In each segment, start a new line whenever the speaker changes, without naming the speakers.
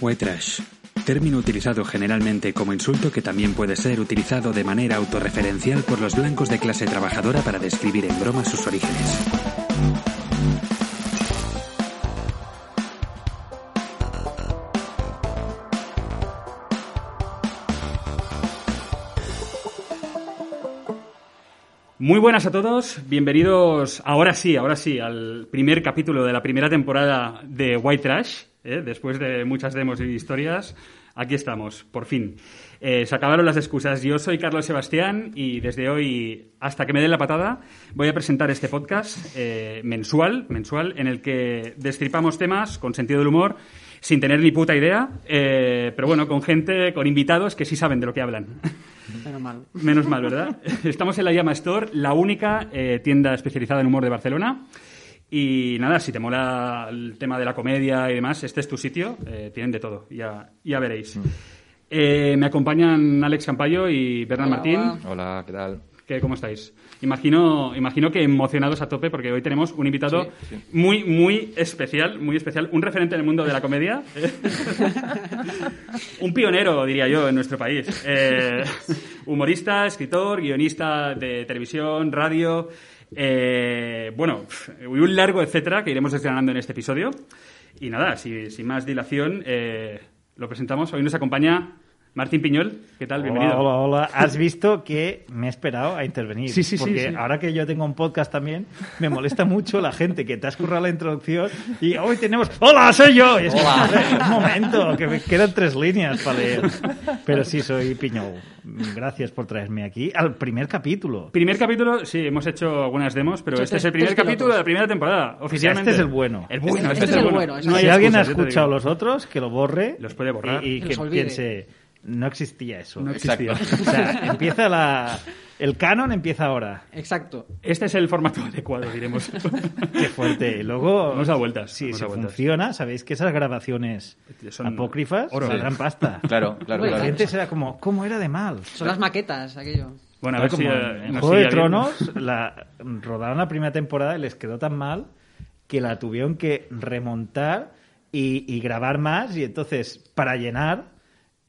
White trash. Término utilizado generalmente como insulto que también puede ser utilizado de manera autorreferencial por los blancos de clase trabajadora para describir en broma sus orígenes.
Muy buenas a todos, bienvenidos ahora sí, ahora sí, al primer capítulo de la primera temporada de White Trash. ¿Eh? Después de muchas demos y historias, aquí estamos, por fin. Eh, se acabaron las excusas. Yo soy Carlos Sebastián y desde hoy, hasta que me den la patada, voy a presentar este podcast eh, mensual, mensual, en el que destripamos temas con sentido del humor sin tener ni puta idea, eh, pero bueno, con gente, con invitados que sí saben de lo que hablan.
Menos mal.
Menos mal, ¿verdad? Estamos en la Llama Store, la única tienda especializada en humor de Barcelona. Y nada, si te mola el tema de la comedia y demás, este es tu sitio. eh, tienen de todo, ya, ya veréis. Eh, me acompañan Alex Campayo y Bernard
Hola,
Martín.
hola.
Hola, ¿qué tal?
¿Qué, ¿Cómo estáis? Imagino, imagino que emocionados a tope porque hoy tenemos un invitado
Sí, sí.
muy, muy especial, muy especial, un referente en el mundo de la comedia, un pionero, diría yo, en nuestro país. Eh, humorista, escritor, guionista de televisión, radio, eh, bueno, un largo etcétera que iremos desgranando en este episodio. Y nada, si- sin más dilación, eh, lo presentamos. Hoy nos acompaña Martín Piñol. ¿Qué tal? Bienvenido.
Hola, hola, hola. Has visto que me he esperado a intervenir.
Sí, sí, sí,
Porque
sí.
ahora que yo tengo un podcast también, me molesta mucho la gente que te has currado la introducción y hoy tenemos. ¡Hola, soy yo! Y es "Hombre, un momento, que me quedan tres líneas para leer. Pero sí, soy Piñol. Gracias por traerme aquí al primer capítulo.
Primer capítulo, sí, hemos hecho algunas demos, pero este es el primer capítulo de la primera temporada, oficialmente.
este es el bueno.
El bueno,
Este- este es el bueno,
No
exacto.
hay
si alguien ha escuchado los otros, que lo borre.
Los puede borrar.
Y, y
Que
que piense, no existía eso.
No
Exacto.
existía.
O sea, empieza la. El canon empieza ahora.
Exacto.
Este es el formato adecuado, diremos.
Qué fuerte. Y luego.
Hemos dado vueltas,
si
dado vueltas.
funciona, sabéis que esas grabaciones
Son
apócrifas
oro.
valdrán pasta.
Claro, claro,
La
claro.
gente será como, ¿cómo era de mal?
Son las maquetas, aquello.
Bueno, a ver
como
si...
en
eh, nos
Juego de. Tronos la, rodaron la primera temporada y les quedó tan mal que la tuvieron que remontar y, y grabar más y entonces para llenar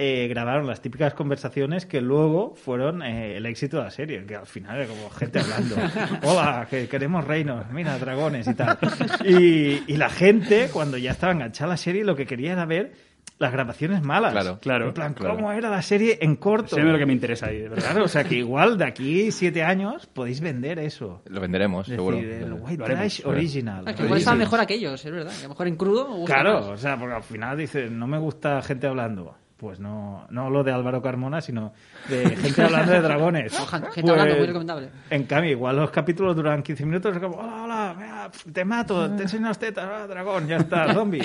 eh, grabaron las típicas conversaciones que luego fueron eh, el éxito de la serie, que al final era como gente hablando, hola, que queremos reinos, mira, dragones y tal. Y, y la gente, cuando ya estaba enganchada a la serie, lo que quería era ver las grabaciones malas.
Claro,
claro,
En plan,
claro.
¿cómo era la serie en corto?
Sé lo que me interesa ahí, de verdad.
Claro, o sea que igual de aquí siete años podéis vender eso.
Lo venderemos,
Es
seguro.
decir, el White
Lo haremos,
Trash. Original.
Ah, que igual están mejor aquellos, es verdad. Que a lo mejor en crudo me gusta
Claro,
más.
o sea, porque al final dices, no me gusta gente hablando. Pues no, no lo de Álvaro Carmona, sino de gente hablando de dragones.
Gente
Pues,
hablando, muy recomendable.
En cambio, igual los capítulos duran 15 minutos, es como, hola, hola, mira, te mato, te enseño las tetas, ah, dragón, ya está, zombie.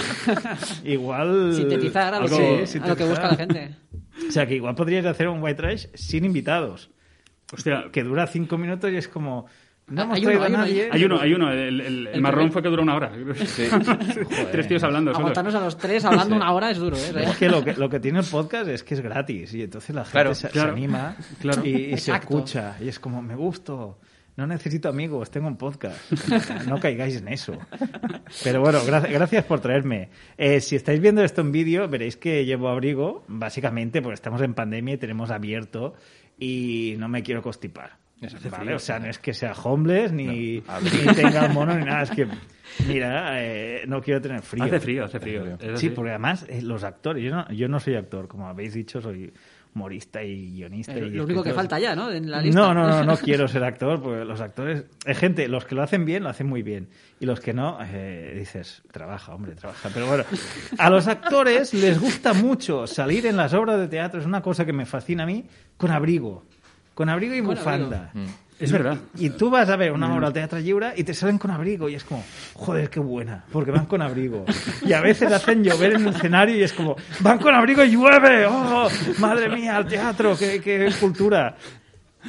igual...
Sintetizar a lo,
algo-
que,
Sí,
a lo que busca la gente.
O sea, que igual podríais hacer un White Trash sin invitados.
Hostia,
que dura cinco minutos y es como no hemos
hay uno, hay uno,
nadie
hay uno, hay uno. El, el- el marrón fue que duró una hora.
Sí.
Tres tíos hablando.
Aguantarnos a los tres hablando una hora es duro, ¿eh?
es que lo, que lo que tiene el podcast es que es gratis y entonces la gente
Claro,
se, anima
claro.
y, y se escucha y es como me gusto no necesito amigos tengo un podcast no caigáis en eso pero bueno gra- gracias por traerme Eh, si estáis viendo esto en vídeo veréis que llevo abrigo básicamente porque estamos en pandemia y tenemos abierto y no me quiero constipar ¿vale? O sea, no es que sea homeless ni,
No,
ni tenga mono ni nada. Es que, mira, eh, no quiero tener frío.
Hace frío, hace frío.
Sí, porque además eh, los actores, yo no, yo no soy actor, como habéis dicho, soy humorista y guionista.
Es
y
lo único que falta ya, ¿no? En la lista.
No, no, no, no quiero ser actor, porque los actores, hay gente, los que lo hacen bien, lo hacen muy bien. Y los que no, eh, dices, trabaja, hombre, trabaja. Pero bueno, a los actores les gusta mucho salir en las obras de teatro, es una cosa que me fascina a mí, con abrigo. Con abrigo y
Con
bufanda.
abrigo.
Es verdad.
Y tú vas a ver una obra al Teatro Lliure y te salen con abrigo y es como, joder, qué buena, porque van con abrigo. Y a veces hacen llover en el escenario y es como, van con abrigo y llueve, oh, madre mía, al teatro, qué, qué cultura.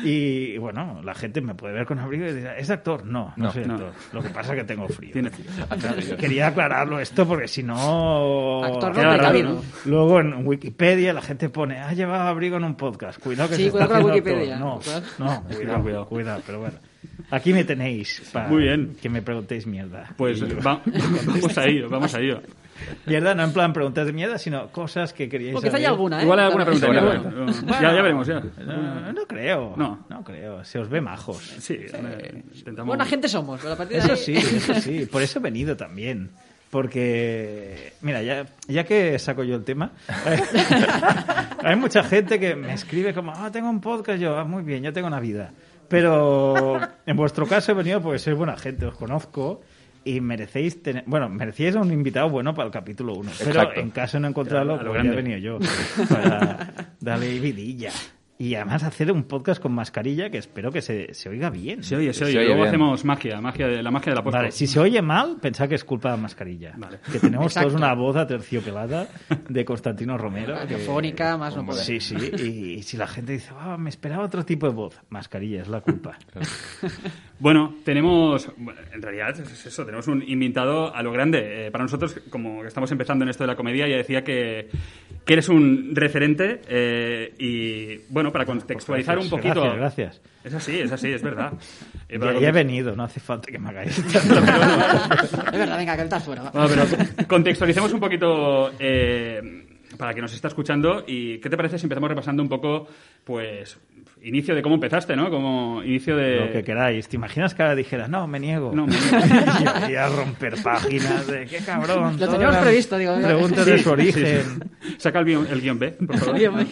Y bueno, la gente me puede ver con abrigo y dice, ¿es actor? No, no,
No.
soy
No.
actor. Lo que pasa es que tengo frío.
Tiene-
Quería aclararlo esto porque si no...
Actor no
raro.
Luego en Wikipedia la gente pone, ha llevado abrigo en un podcast. Cuidado que
Sí,
se
cuidado
está
con la Wikipedia.
actor. No, no, cuidado,
Cuidado.
cuidado, pero bueno. Aquí me tenéis para
Muy bien.
que me preguntéis mierda.
Pues va- vamos a ello, vamos a ello.
Mierda, no en plan preguntas de mierda, sino cosas que queríais
Porque
saber.
hay alguna, ¿eh?
Igual hay alguna pregunta.
Bueno,
ya,
bueno.
ya- ya, ya veremos, ya.
No, no creo.
No.
No creo. Se os ve majos.
Sí, eh, intentamos...
Buena gente somos, pero a partir de
Eso
ahí...
sí, eso sí. Por eso he venido también. Porque, mira, ya, ya que saco yo el tema, hay mucha gente que me escribe como, ah, tengo un podcast, yo, ah, muy bien, yo tengo una vida. Pero en vuestro caso he venido porque sois buena gente, os conozco y merecéis tener, bueno, merecíais un invitado bueno para el capítulo 1. Pero en caso de no encontrarlo,
lo
pues ya he
grande.
venido yo para darle vidilla. Y además hacer un podcast con mascarilla que espero que se, se oiga bien.
Se oye, se
Se
oye.
oye
Luego
bien.
hacemos magia, magia de, la magia de la posta.
Vale, si se oye mal, pensad que es culpa de la mascarilla.
Vale.
Que tenemos
Exacto.
todos una voz aterciopelada de Constantino Romero. que-
Radiofónica, más no poder.
Sí, sí. Y, y si la gente dice, "Ah, me esperaba otro tipo de voz, mascarilla es la culpa.
Bueno, tenemos, bueno, en realidad es eso, tenemos un invitado a lo grande. Eh, para nosotros, como que estamos empezando en esto de la comedia, ya decía que, que eres un referente eh, y, bueno, para contextualizar un
Gracias,
poquito...
Gracias, gracias.
Es así, es así, es verdad. Eh,
Ya, he venido, no hace falta que me hagáis.
Es verdad, venga, que estás fuera. va.
Bueno, pero contextualicemos un poquito eh, para que nos está escuchando y ¿qué te parece si empezamos repasando un poco, pues, inicio de cómo empezaste, ¿no? Como inicio de...
Lo que queráis. ¿Te imaginas que ahora dijera, no, me niego?
No, me
y voy a romper páginas de qué cabrón.
Lo teníamos
las
previsto, digo.
Preguntas de su origen.
Saca el guion, el guion B, por favor.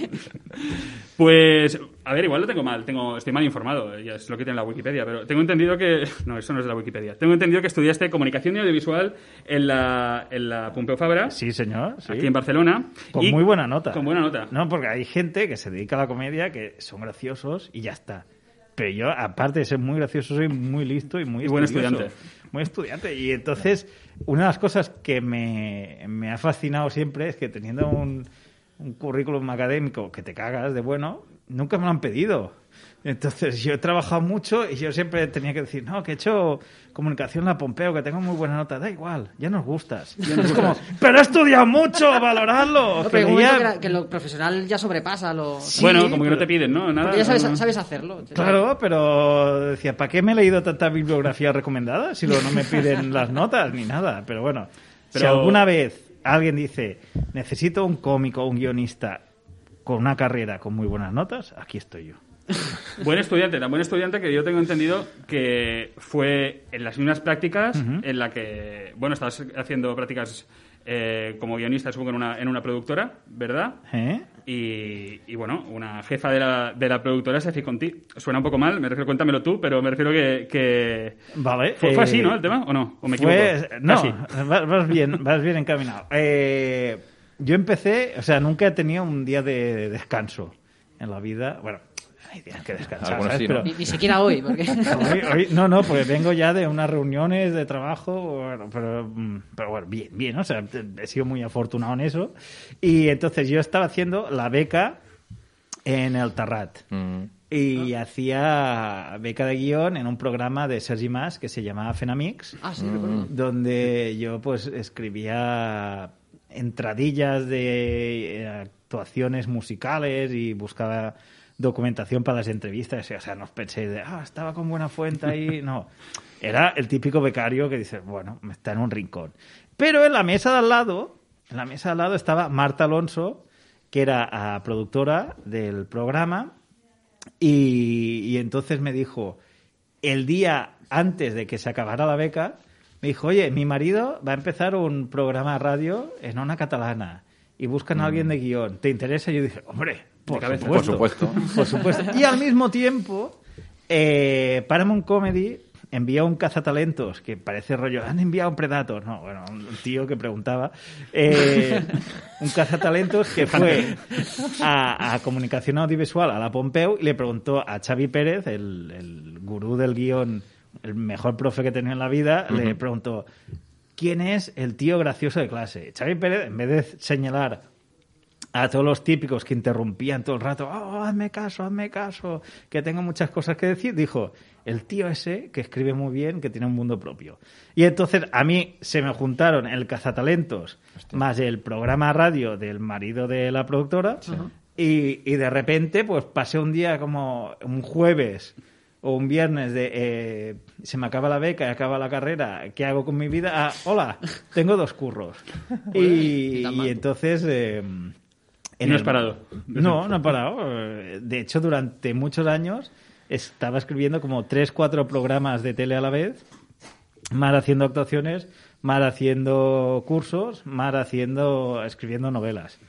Pues, a ver, igual lo tengo mal, tengo, estoy mal informado, ya es lo que tiene la Wikipedia, pero tengo entendido que... No, eso no es de la Wikipedia. Tengo entendido que estudiaste comunicación y audiovisual en la, en la Pompeu Fabra,
Sí, señor. sí.
aquí en Barcelona.
Con
y-
muy buena nota.
Con buena nota.
No, porque hay gente que se dedica a la comedia que son graciosos y ya está. Pero yo, aparte de ser muy gracioso, soy muy listo y muy
Y buen estudiante.
Muy estudiante. Y entonces, una de las cosas que me, me ha fascinado siempre es que teniendo un, un currículum académico que te cagas de bueno, nunca me lo han pedido. Entonces, yo he trabajado mucho y yo siempre tenía que decir, no, que he hecho comunicación en la Pompeo, que tengo muy buena nota. Da igual, ya nos gustas. es como, pero he estudiado mucho, valoradlo.
No,
que
pero la- lo profesional ya sobrepasa lo...
Sí,
bueno, como que no te piden, ¿no? Nada.
Ya sabes,
no, no.
sabes hacerlo.
Claro, pero decía, ¿para qué me he leído tanta bibliografía recomendada si luego no me piden las notas ni nada? Pero bueno, si
Pero-
alguna vez alguien dice, necesito un cómico un guionista con una carrera con muy buenas notas, aquí estoy yo.
Buen estudiante, tan buen estudiante que yo tengo entendido que fue en las mismas prácticas en la que, bueno, estabas haciendo prácticas eh, como guionista, supongo, en una, en una productora, ¿verdad?
¿Eh?
Y, y, bueno, una jefa de la, de la productora se fijó en ti. Suena un poco mal, me refiero, cuéntamelo tú, pero me refiero que... que
Vale.
¿Fue, fue
eh,
así, no, el tema? ¿O no? ¿O me equivoco?
no,
Casi.
vas, bien, vas bien encaminado. Eh, yo empecé, o sea, nunca he tenido un día de descanso en la vida. Bueno, hay días que descansar,
sí, ¿no?
Pero-
Ni, ni siquiera hoy, porque...
Hoy- hoy- no, no, porque vengo ya de unas reuniones de trabajo, bueno, pero, mm, pero bueno, bien, bien, o sea, he sido muy afortunado en eso. Y entonces yo estaba haciendo la beca en el Tarrat.
Mm.
Y hacía beca de guion en un programa de Sergi Mas que se llamaba Fenamix,
Ah, sí, recuerdo.
donde yo pues escribía entradillas de eh, actuaciones musicales y buscaba documentación para las entrevistas. O sea, no os pensé de, ah, estaba con buena fuente ahí. No, era el típico becario que dice, bueno, está en un rincón. Pero en la mesa de al lado, en la mesa de al lado estaba Marta Alonso, que era ah, productora del programa, y, y entonces me dijo, el día antes de que se acabara la beca, me dijo, oye, mi marido va a empezar un programa de radio en una catalana y buscan a alguien de guion. ¿Te interesa? Y yo dije, hombre, por
cabeza.
supuesto.
Por supuesto.
Por supuesto. Y al mismo tiempo, eh, Paramount Comedy envía un cazatalentos que parece rollo, han enviado un Predator. No, bueno, un tío que preguntaba. eh, un cazatalentos que fue a, a comunicación audiovisual a la Pompeu y le preguntó a Xavi Pérez, el, el gurú del guion, el mejor profe que tenía en la vida, le preguntó, ¿quién es el tío gracioso de clase? Xavi Pérez, en vez de señalar a todos los típicos que interrumpían todo el rato, oh, hazme caso, hazme caso, que tengo muchas cosas que decir, dijo, el tío ese que escribe muy bien, que tiene un mundo propio. Y entonces a mí se me juntaron el cazatalentos más el programa radio del marido de la productora y, y de repente pues pasé un día como un jueves o un viernes de eh, se me acaba la beca y acaba la carrera, ¿qué hago con mi vida? Ah, hola, tengo dos curros. y, y entonces... eh,
Y no has parado.
No, no he parado. De hecho, durante muchos años estaba escribiendo como tres, cuatro programas de tele a la vez, más haciendo actuaciones, más haciendo cursos, más haciendo, escribiendo novelas.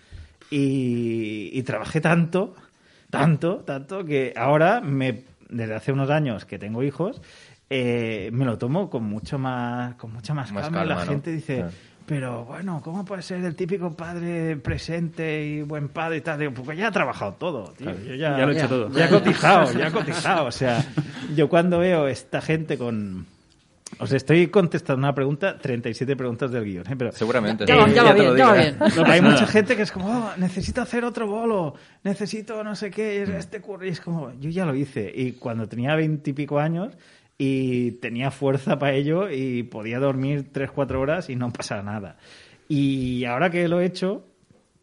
Y, y trabajé tanto, tanto, tanto, que ahora, me, desde hace unos años que tengo hijos, eh, me lo tomo con mucho más, con mucha más,
Más
calma. y la
calma, ¿no?
gente dice,
Claro.
Pero bueno, ¿cómo puede ser el típico padre presente y buen padre y tal? Digo, porque ya he trabajado todo, tío. Yo ya,
Ya lo he hecho
Ya.
todo.
ya he cotizado, ya he cotizado. O sea, yo cuando veo esta gente con... Os estoy contestando una pregunta, 37 preguntas del guion, ¿eh? pero
Seguramente.
Ya ya va bien, ya va bien.
¿eh?
hay
nada.
mucha gente que es como, "Oh, necesito hacer otro bolo, necesito no sé qué, es este curro. Y es como, yo ya lo hice. Y cuando tenía veintipico años y tenía fuerza para ello y podía dormir tres, cuatro horas y no pasaba nada. Y ahora que lo he hecho,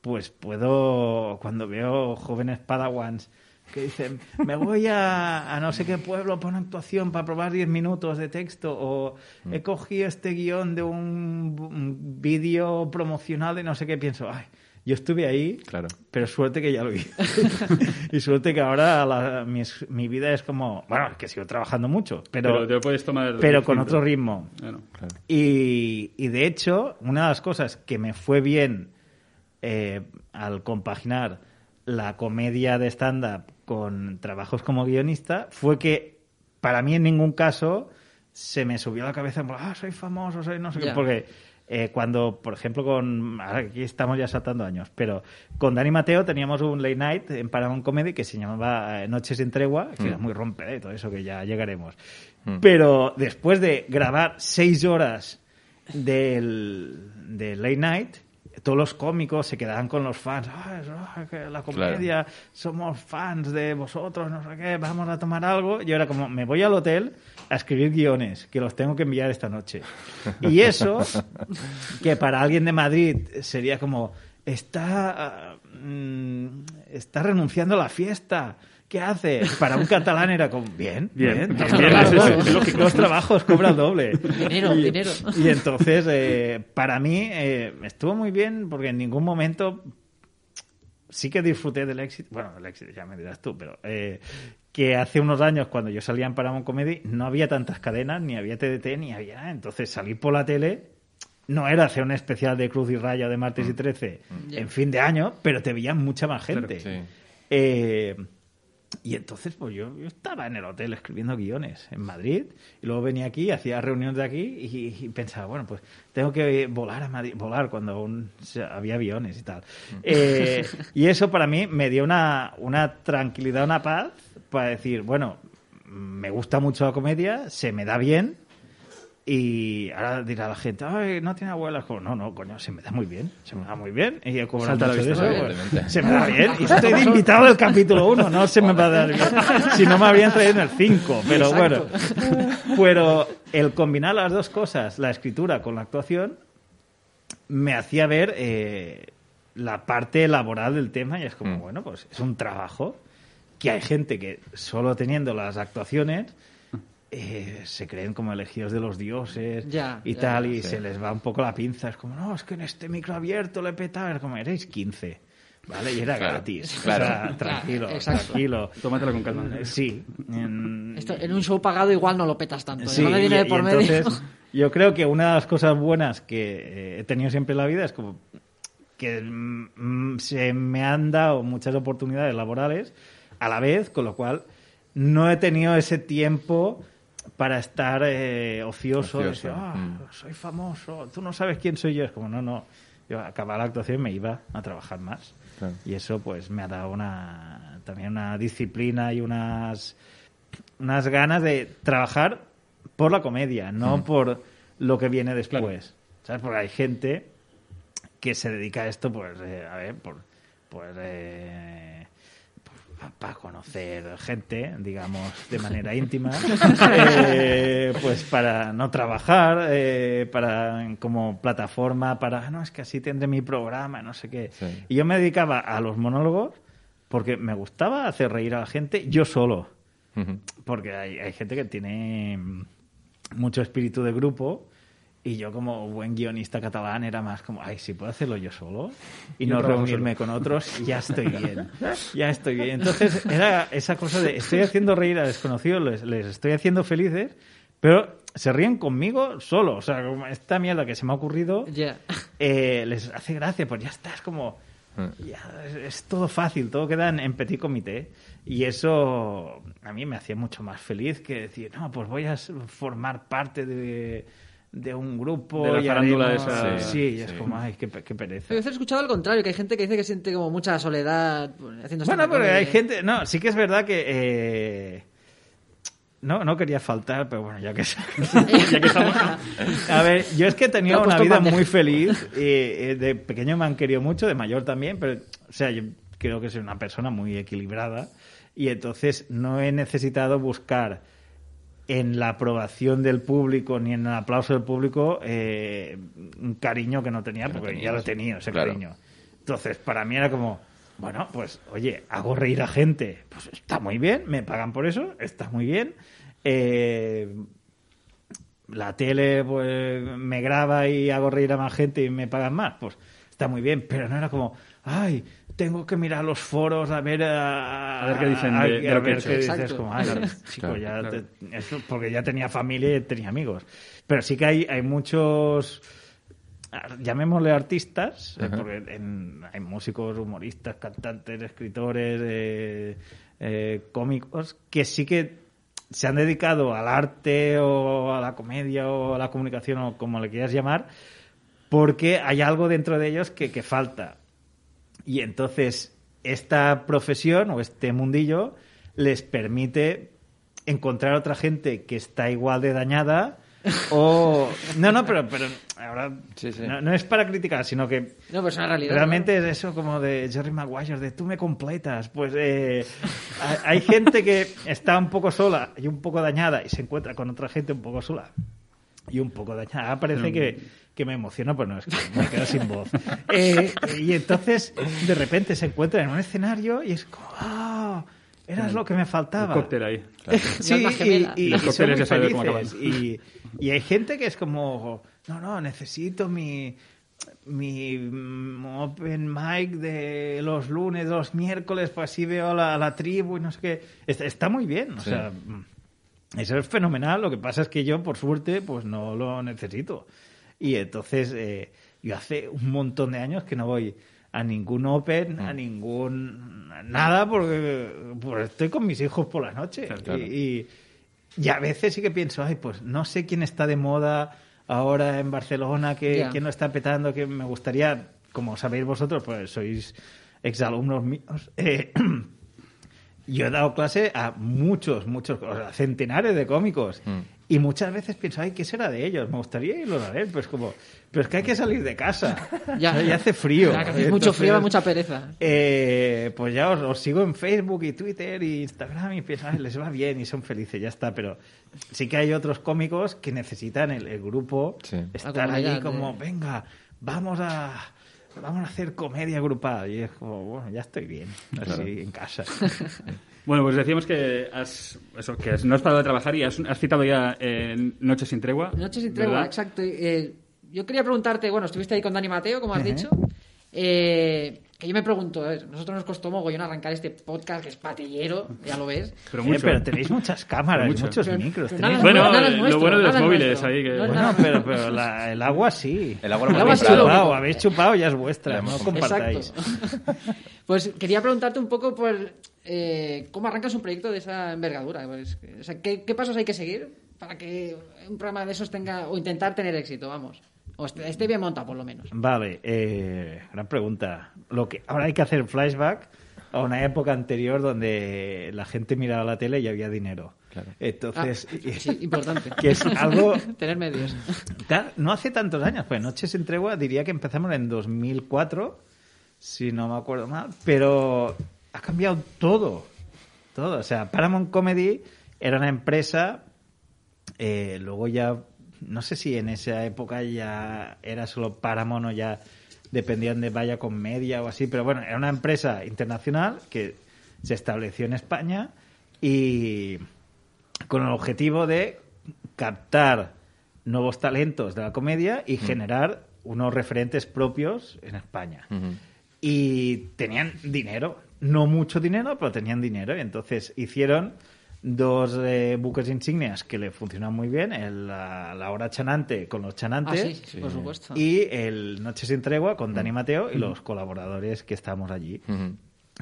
pues puedo, cuando veo jóvenes padawans que dicen, me voy a, a no sé qué pueblo para una actuación para probar 10 minutos de texto o he cogido este guion de un, un vídeo promocional de no sé qué, pienso, ay, yo estuve ahí,
Claro.
pero suerte que ya lo hice. y suerte que ahora la- mi, mi vida es como, bueno, que sigo trabajando mucho,
Pero,
pero,
te lo puedes tomar.
pero con otro ritmo.
Bueno.
Y, y de hecho, una de las cosas que me fue bien eh, al compaginar la comedia de stand-up con trabajos como guionista fue que para mí en ningún caso se me subió a la cabeza, ah, soy famoso, soy no sé qué,
Ya.
porque eh, cuando, por ejemplo, con. Aquí estamos ya saltando años, pero con Dani Mateo teníamos un late night en Paramount Comedy que se llamaba eh, Noches sin Tregua, que era muy rompedor y todo eso, que ya llegaremos. Pero después de grabar seis horas del, del late night, todos los cómicos se quedaban con los fans. "Ah, es- ah, que la comedia, somos fans de vosotros, no sé qué, vamos a tomar algo. Y ahora como me voy al hotel a escribir guiones, que los tengo que enviar esta noche. Y eso, que para alguien de Madrid sería como, está, ah, mm, está renunciando a la fiesta. ¿Qué hace? Para un catalán era como, bien,
Bien,
bien,
bien,
dos
bien,
trabajos,
es- lógico.
dos trabajos cobra el doble.
Dinero,
y,
dinero.
Y entonces, eh, para mí, eh, estuvo muy bien porque en ningún momento sí que disfruté del éxito. Bueno, del éxito ya me dirás tú, pero eh, que hace unos años, cuando yo salía en Paramount Comedy, no había tantas cadenas, ni había TDT, ni había nada. Entonces, salir por la tele no era hacer un especial de Cruz y Raya de martes y 13 en fin de año, pero te veía mucha más gente.
Sí.
Eh, y entonces, pues yo, yo estaba en el hotel escribiendo guiones en Madrid y luego venía aquí, hacía reuniones de aquí y, y pensaba, bueno, pues tengo que volar a Madrid, volar cuando aún había aviones y tal. Eh, y eso para mí me dio una, una tranquilidad, una paz para decir, bueno, me gusta mucho la comedia, se me da bien y ahora dirá la gente, ay, no tiene abuelas. Como, no, no, coño, se me da muy bien, se me da muy bien. Y he cobrado
Salta a la vista,
eso,
¿no? Evidentemente.
se me da bien. Y estoy de invitado del capítulo 1, no se me va a dar bien. Si no me habrían traído en el 5, pero
Exacto.
bueno. Pero el combinar las dos cosas, la escritura con la actuación, me hacía ver eh, la parte laboral del tema y es como,
Mm.
bueno, pues es un trabajo que hay gente que solo teniendo las actuaciones eh, se creen como elegidos de los dioses
Ya,
y
ya,
tal,
ya.
y
Sí.
se les va un poco la pinza. Es como, no, es que en este micro abierto le he petado. Es como, erais 15, ¿vale? Y era
Claro,
gratis.
claro.
O sea, tranquilo,
Exacto.
tranquilo.
Tómatelo con calma.
Eh, Sí. en-
Esto, en un show pagado igual no lo petas tanto.
Sí,
no me viene
y-
de por
y
medio.
entonces, yo creo que una de las cosas buenas que eh, he tenido siempre en la vida es como que mm, se me han dado muchas oportunidades laborales a la vez, con lo cual no he tenido ese tiempo para estar eh, ocioso,
Ocioso,
decir, "Ah,
mm.
soy famoso, tú no sabes quién soy yo. Es como, no, no. Yo acababa la actuación y me iba a trabajar más.
Claro.
Y eso pues me ha dado una también una disciplina y unas unas ganas de trabajar por la comedia, no por lo que viene después. ¿Sabes? Porque hay gente que se dedica a esto, pues, eh, a ver, por, pues, eh, para conocer gente, digamos, de manera íntima, eh, pues para no trabajar, eh, para como plataforma, para, "Ah, no, es que así tendré mi programa, no sé qué.
Sí.
Y yo me dedicaba a los monólogos porque me gustaba hacer reír a la gente yo solo. Porque hay, hay gente que tiene mucho espíritu de grupo y yo como buen guionista catalán era más como, ay, si puedo hacerlo yo solo y
Yo
no reunirme con otros, ya estoy bien, ya estoy bien. Entonces era esa cosa de, estoy haciendo reír a desconocidos, les, les estoy haciendo felices, pero se ríen conmigo solo. O sea, como esta mierda que se me ha ocurrido,
Ya.
eh, les hace gracia, pues ya está, es como... Ya, es, es todo fácil, todo queda en, en petit comité. Y eso a mí me hacía mucho más feliz que decir, no, pues voy a formar parte de, de un grupo.
De la
y
farándula
haremos-
esa-
Sí, y es
sí.
como, ay, qué, pe- qué pereza.
Pero he escuchado al contrario, que hay gente que dice que siente como mucha soledad pues, haciendo
Bueno, pero hay gente. No, sí que es verdad que. eh, no, no quería faltar, pero bueno, ya que.
Ya que estamos...
A ver, yo es que he
Te
tenido una vida muy feliz. de pequeño me han querido mucho, de mayor también, pero, o sea, yo creo que soy una persona muy equilibrada y entonces no he necesitado buscar en la aprobación del público ni en el aplauso del público eh, un cariño que no tenía,
no
porque ya lo tenía, ese
Claro.
cariño. Entonces, para mí era como, bueno, pues, oye, hago reír a gente, pues está muy bien, me pagan por eso, está muy bien. Eh, la tele pues me graba y hago reír a más gente y me pagan más, pues está muy bien, pero no era como, ay, tengo que mirar los foros a ver a,
A ver qué dicen
a-
de- de
a
lo que he
ver
hecho.
qué dices, como, ay,
Claro,
chico,
claro,
ya
claro.
te- eso porque ya tenía familia y tenía amigos. Pero sí que hay, hay muchos llamémosle artistas, eh,
Ajá.
porque en- hay músicos, humoristas, cantantes, escritores, eh, eh, cómicos, que sí que se han dedicado al arte o a la comedia o a la comunicación o como le quieras llamar, porque hay algo dentro de ellos que, que falta. Y entonces esta profesión o este mundillo les permite encontrar otra gente que está igual de dañada o... No, no, pero, pero ahora
Sí, sí.
No, no es para criticar, sino que
No, una realidad.
realmente es eso como de Jerry Maguire, de tú me completas. Pues eh, hay gente que está un poco sola y un poco dañada y se encuentra con otra gente un poco sola y un poco dañada. Ahora Parece que, que me emociono, pues no, es que me quedo sin voz. Eh, y entonces, de repente se encuentra en un escenario y es como, ¡ah! Eras lo que me faltaba.
Un cóctel ahí.
Sí,
alma
y, y-
Los
y son
cócteles
muy
ya sabes cómo
felices. Y, y hay gente que es como, no, no, necesito mi, mi mm, open mic de los lunes, los miércoles, pues así veo a la, la tribu y no sé qué. Está, está muy bien, o
Sí.
sea, mm, eso es fenomenal. Lo que pasa es que yo, por suerte, pues no lo necesito. Y entonces, eh, yo hace un montón de años que no voy a ningún open,
Mm.
a ningún nada, porque, porque estoy con mis hijos por la noche.
Claro.
Y, y- y a veces sí que pienso, ay, pues no sé quién está de moda ahora en Barcelona, que,
Ya.
quién lo está petando, que me gustaría, como sabéis vosotros, pues sois exalumnos míos. eh, yo he dado clase a muchos, muchos, o sea, centenares de cómicos.
Mm.
Y muchas veces pienso, ay, ¿qué será de ellos? Me gustaría irlos a ver. Pues como, pero es que hay que salir de casa.
Ya.
Y hace frío.
Ya, que hace mucho frío,
Entonces,
mucha pereza.
eh, pues ya os, os sigo en Facebook y Twitter y Instagram y pienso, "Ay, les va bien y son felices, ya está. Pero sí que hay otros cómicos que necesitan el, el grupo
Sí.
estar allí como, venga, vamos a vamos a hacer comedia grupal. Y es como, bueno, ya estoy bien, así
Claro.
en casa.
Bueno, pues decíamos que has, eso, que has- no has parado de trabajar y has, has citado ya eh, Noches sin tregua.
Noche sin tregua,
¿verdad?
exacto. Eh, yo quería preguntarte, bueno, estuviste ahí con Dani Mateo, como has dicho. Eh, que yo me pregunto, ver, nosotros nos costó mogollón arrancar este podcast que es patillero, ya lo ves.
Pero
Eh, pero tenéis muchas cámaras,
mucho.
muchos
Pero-
micros.
pero
tenéis-
nada
Bueno,
nada
eh, lo
nuestro,
bueno de los móviles
nuestro.
ahí que-
No
Bueno, pero,
nuestro.
pero la- el agua sí.
El agua lo
El agua sí
comprado.
lo-
Chupado, habéis chupado, ya es vuestra, no compartáis.
Exacto. Pues quería preguntarte un poco por eh, cómo arrancas un proyecto de esa envergadura. Pues, o sea, ¿qué, qué pasos hay que seguir para que un programa de esos tenga, o intentar tener éxito, vamos. O esté, esté bien montado, por lo menos.
Vale, eh, gran pregunta. Lo que ahora hay que hacer flashback a una época anterior donde la gente miraba la tele y había dinero. Entonces,
Ah, sí, importante.
que es algo
tener medios.
No hace tantos años, pues Noches en Tregua diría que empezamos en 2004, si no me acuerdo mal, pero ha cambiado todo, todo. O sea, Paramount Comedy era una empresa, eh, luego ya, no sé si en esa época ya era solo Paramount o ya dependían de Vaya con Media o así, pero bueno, era una empresa internacional que se estableció en España y con el objetivo de captar nuevos talentos de la comedia y generar unos referentes propios en España. Y tenían dinero, no mucho dinero, pero tenían dinero. Y entonces hicieron dos eh, buques insignias que le funcionan muy bien, el, la, la hora chanante con los
Ah,
chanantes
sí, por supuesto.
y el Noche sin Tregua con Dani Mateo y los colaboradores que estamos allí.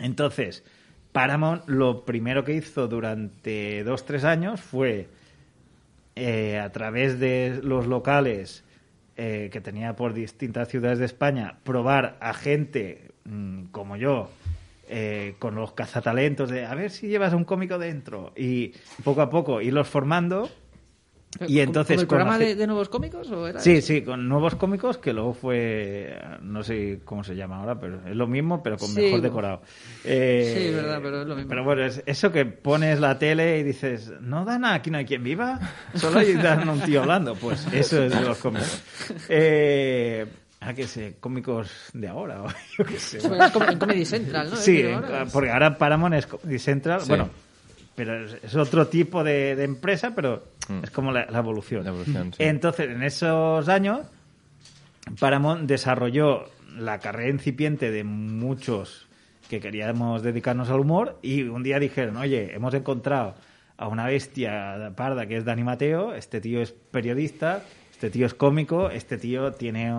Entonces, Paramount lo primero que hizo durante dos, tres años fue, eh, a través de los locales eh, que tenía por distintas ciudades de España, probar a gente mm, como yo, eh, con los cazatalentos de a ver si llevas un cómico dentro y poco a poco irlos formando. Y entonces
¿Como el
con la
programa
ge-
de, de nuevos cómicos o era
Sí,
eso?
sí, con nuevos cómicos que luego fue, no sé cómo se llama ahora, pero es lo mismo, pero con
Sí,
mejor decorado. Eh,
Sí, verdad, pero es lo mismo.
Pero bueno, es eso que pones la tele y dices, no dan aquí no hay quien viva, solo hay dan un tío hablando. Pues eso es de los cómicos. Eh, ah, que sé, cómicos de ahora, o yo qué sé.
Bueno, es como en Comedy Central, ¿no?
Sí, en- porque ahora Paramount es Comedy Central,
Sí.
bueno, pero es, es otro tipo de, de empresa, pero
Mm.
es como la, la evolución.
La evolución, sí.
Entonces, en esos años, Paramount desarrolló la carrera incipiente de muchos que queríamos dedicarnos al humor y un día dijeron, oye, hemos encontrado a una bestia parda que es Dani Mateo, este tío es periodista, este tío es cómico, este tío tiene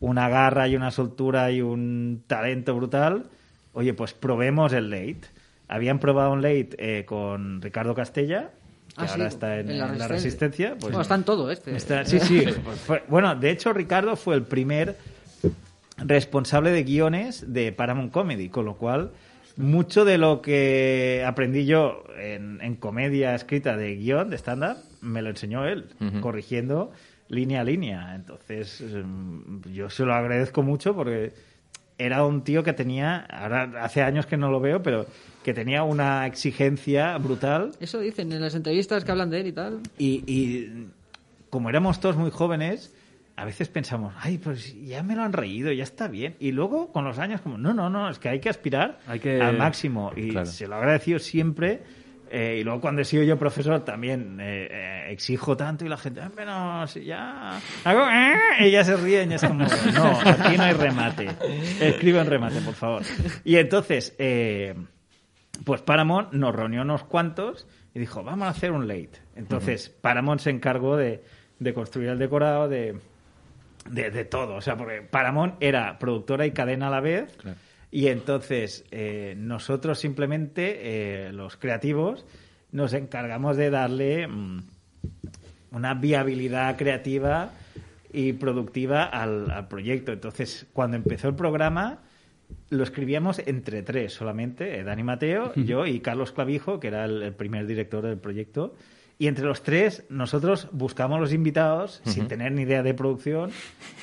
una garra y una soltura y un talento brutal. Oye, pues probemos el late. Habían probado un late eh, con Ricardo Castella, que
Ah, sí,
ahora está en,
en la
en la
Resistencia.
Pues,
Bueno, está en todo este.
Está- sí, sí. pues fue- bueno, de hecho, Ricardo fue el primer responsable de guiones de Paramount Comedy, con lo cual mucho de lo que aprendí yo en, en comedia escrita de guion, de stand-up, me lo enseñó él, corrigiendo línea a línea. Entonces, mm, yo se lo agradezco mucho porque era un tío que tenía, ahora hace años que no lo veo, pero que tenía una exigencia brutal
Eso dicen en las entrevistas que hablan de él y tal.
y, y como éramos todos muy jóvenes, a veces pensamos, ay, pues ya me lo han reído, ya está bien. Y luego, con los años, como, no, no, no, es que hay que aspirar
Hay que-
al máximo. Y
Claro.
se lo he agradecido siempre. Eh, y luego cuando he sido yo profesor también eh, eh, exijo tanto y la gente, "Ah, pero si ya hago, eh", y ya se ríen y es como, no, aquí no hay remate. Escribe en remate, por favor. Y entonces, pues Paramount nos reunió unos cuantos y dijo, vamos a hacer un late. Entonces, Paramount se encargó de, de construir el decorado, de, de, de todo. O sea, porque Paramount era productora y cadena a la vez.
Claro.
Y entonces, eh, nosotros simplemente, eh, los creativos, nos encargamos de darle mm, una viabilidad creativa y productiva al, al proyecto. Entonces, cuando empezó el programa, lo escribíamos entre tres solamente, eh, Dani Mateo, yo y Carlos Clavijo, que era el, el primer director del proyecto. Y entre los tres, nosotros buscamos los invitados sin tener ni idea de producción,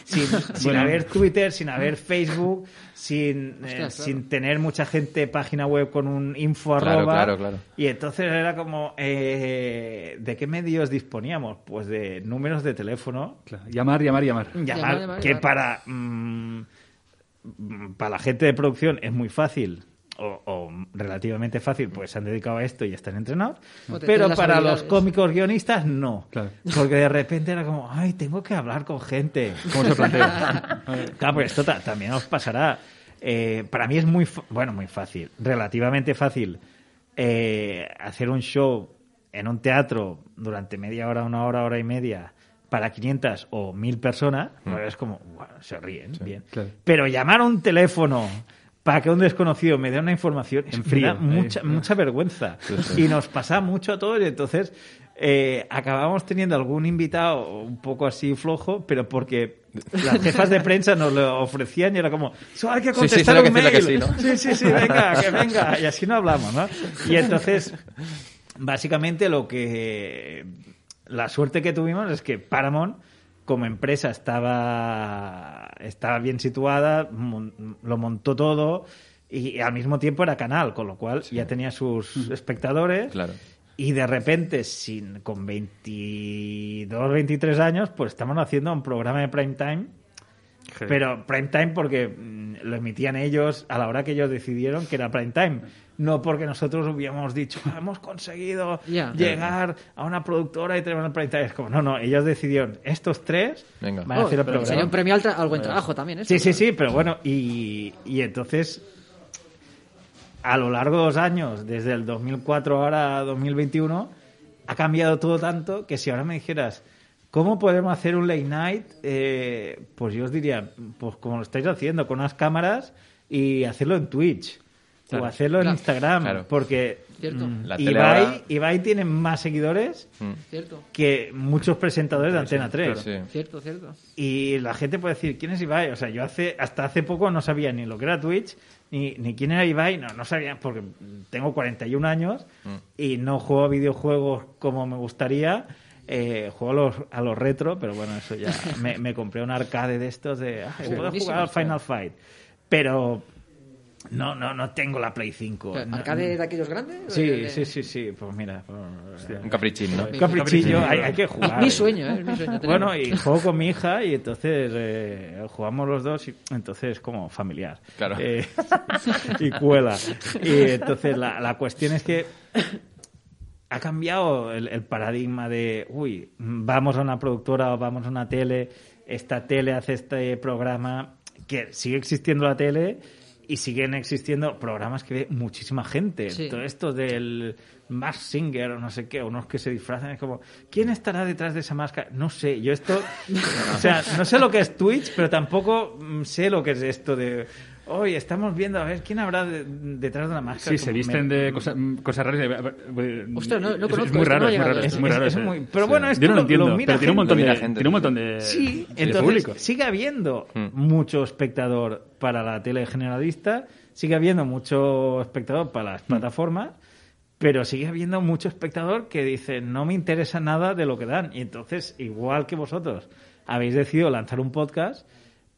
sin, sin
Bueno.
haber Twitter, sin haber Facebook, sin, eh,
claro.
sin tener mucha gente página web con un info
Claro,
arroba.
claro, claro.
Y entonces era como, eh, ¿de qué medios disponíamos? Pues de números de teléfono,
Claro, Llamar, llamar, llamar.
llamar,
llamar,
que
llamar.
para mm, para la gente de producción es muy fácil o, o relativamente fácil pues se han dedicado a esto y están entrenados pero para los cómicos guionistas no
Claro.
porque de repente era como ay tengo que hablar con gente
¿Cómo se plantea?
Claro, pues esto ta- también os pasará. Eh, para mí es muy, bueno, muy fácil, relativamente fácil eh, hacer un show en un teatro durante media hora, una hora, hora y media para 500 o 1000 personas, pues es como, "Guau, se ríen, bien.
claro.
Pero llamar a un teléfono para que un desconocido me dé una información
En frío,
me da
ahí.
mucha, mucha vergüenza. Y nos pasa mucho a todos y entonces eh, acabamos teniendo algún invitado un poco así flojo, pero porque las jefas de prensa nos lo ofrecían y era como, "So, hay que
Sí, sí,
contestar
lo
un mail.
que sí, ¿no?
sí, sí, sí, venga, que venga. Y así no hablamos, ¿no? Y entonces, básicamente lo que... La suerte que tuvimos es que Paramount como empresa estaba, estaba bien situada, mon- lo montó todo y al mismo tiempo era canal, con lo cual ya tenía sus espectadores.
Claro.
Y de repente, sin, con 22, 23 años, pues estamos haciendo un programa de prime time. Pero prime time porque mm, lo emitían ellos a la hora que ellos decidieron que era prime time. No porque nosotros hubiéramos dicho, "Ah, hemos conseguido llegar a una productora y tenemos el time. Es como, no, no, ellos decidieron, estos tres
Venga.
van a
Oh,
hacer el programa.
sería un premio al, tra- al buen trabajo también, ¿eh?
Sí, sí, sí, pero bueno, y, y entonces, a lo largo de los años, desde el 2004 ahora a 2021, ha cambiado todo tanto que si ahora me dijeras, ¿cómo podemos hacer un late night? Eh, pues yo os diría, pues como lo estáis haciendo, con unas cámaras y hacerlo en Twitch.
Claro.
O hacerlo en. Instagram,
Claro.
porque
Cierto.
mm,
La
Ibai,
ahora-
Ibai tiene más seguidores
Mm.
Cierto.
que muchos presentadores de Antena 3.
Sí.
Cierto, cierto.
Y la gente puede decir, ¿quién es Ibai? O sea, yo hace hasta hace poco no sabía ni lo que era Twitch, ni, ni quién era Ibai, no, no sabía, porque tengo 41 años y no juego a videojuegos como me gustaría. Eh, juego a los, a los retro, pero bueno, eso ya. Me, me compré un arcade de estos de. "Ah, puedo jugar al. Final Fight. Pero. No, no, no tengo la Play 5.
Pero,
No-
¿Arcade de aquellos grandes?
Sí,
De-
sí, sí, sí. Pues mira. pues,
Un caprichín, ¿no?
un caprichillo, hay, hay que jugar.
Mi sueño, ¿eh? Es mi sueño.
Bueno, y juego con mi hija y entonces eh, jugamos los dos y entonces como familiar.
Claro.
Eh, y cuela. Y entonces la, la cuestión es que ha cambiado el, el paradigma de, uy, vamos a una productora o vamos a una tele, esta tele hace este programa, que sigue existiendo la tele y siguen existiendo programas que ve muchísima gente.
Sí.
Todo esto del Mask Singer o no sé qué, unos que se disfrazan, es como, ¿quién estará detrás de esa máscara? No sé, yo esto, o sea, no sé lo que es Twitch, pero tampoco mm, sé lo que es esto de, hoy estamos viendo a ver quién habrá de- detrás de una máscara.
Sí, se visten
me-
de cosa- cosas raras. eh,
Ostras, no- no
Es-
conozco
Es muy raro,
no
es muy raro. Es muy.
Es pero bueno, esto
Yo no lo entiendo,
lo mira
pero tiene un montón de,
gente,
tiene un
sí.
montón de,
Sí,
de
entonces
público.
sigue habiendo
Mm.
mucho espectador para la tele generalista, sigue habiendo mucho espectador para
Mm.
las plataformas, pero sigue habiendo mucho espectador que dice no me interesa nada de lo que dan. Y entonces, igual que vosotros habéis decidido lanzar un podcast,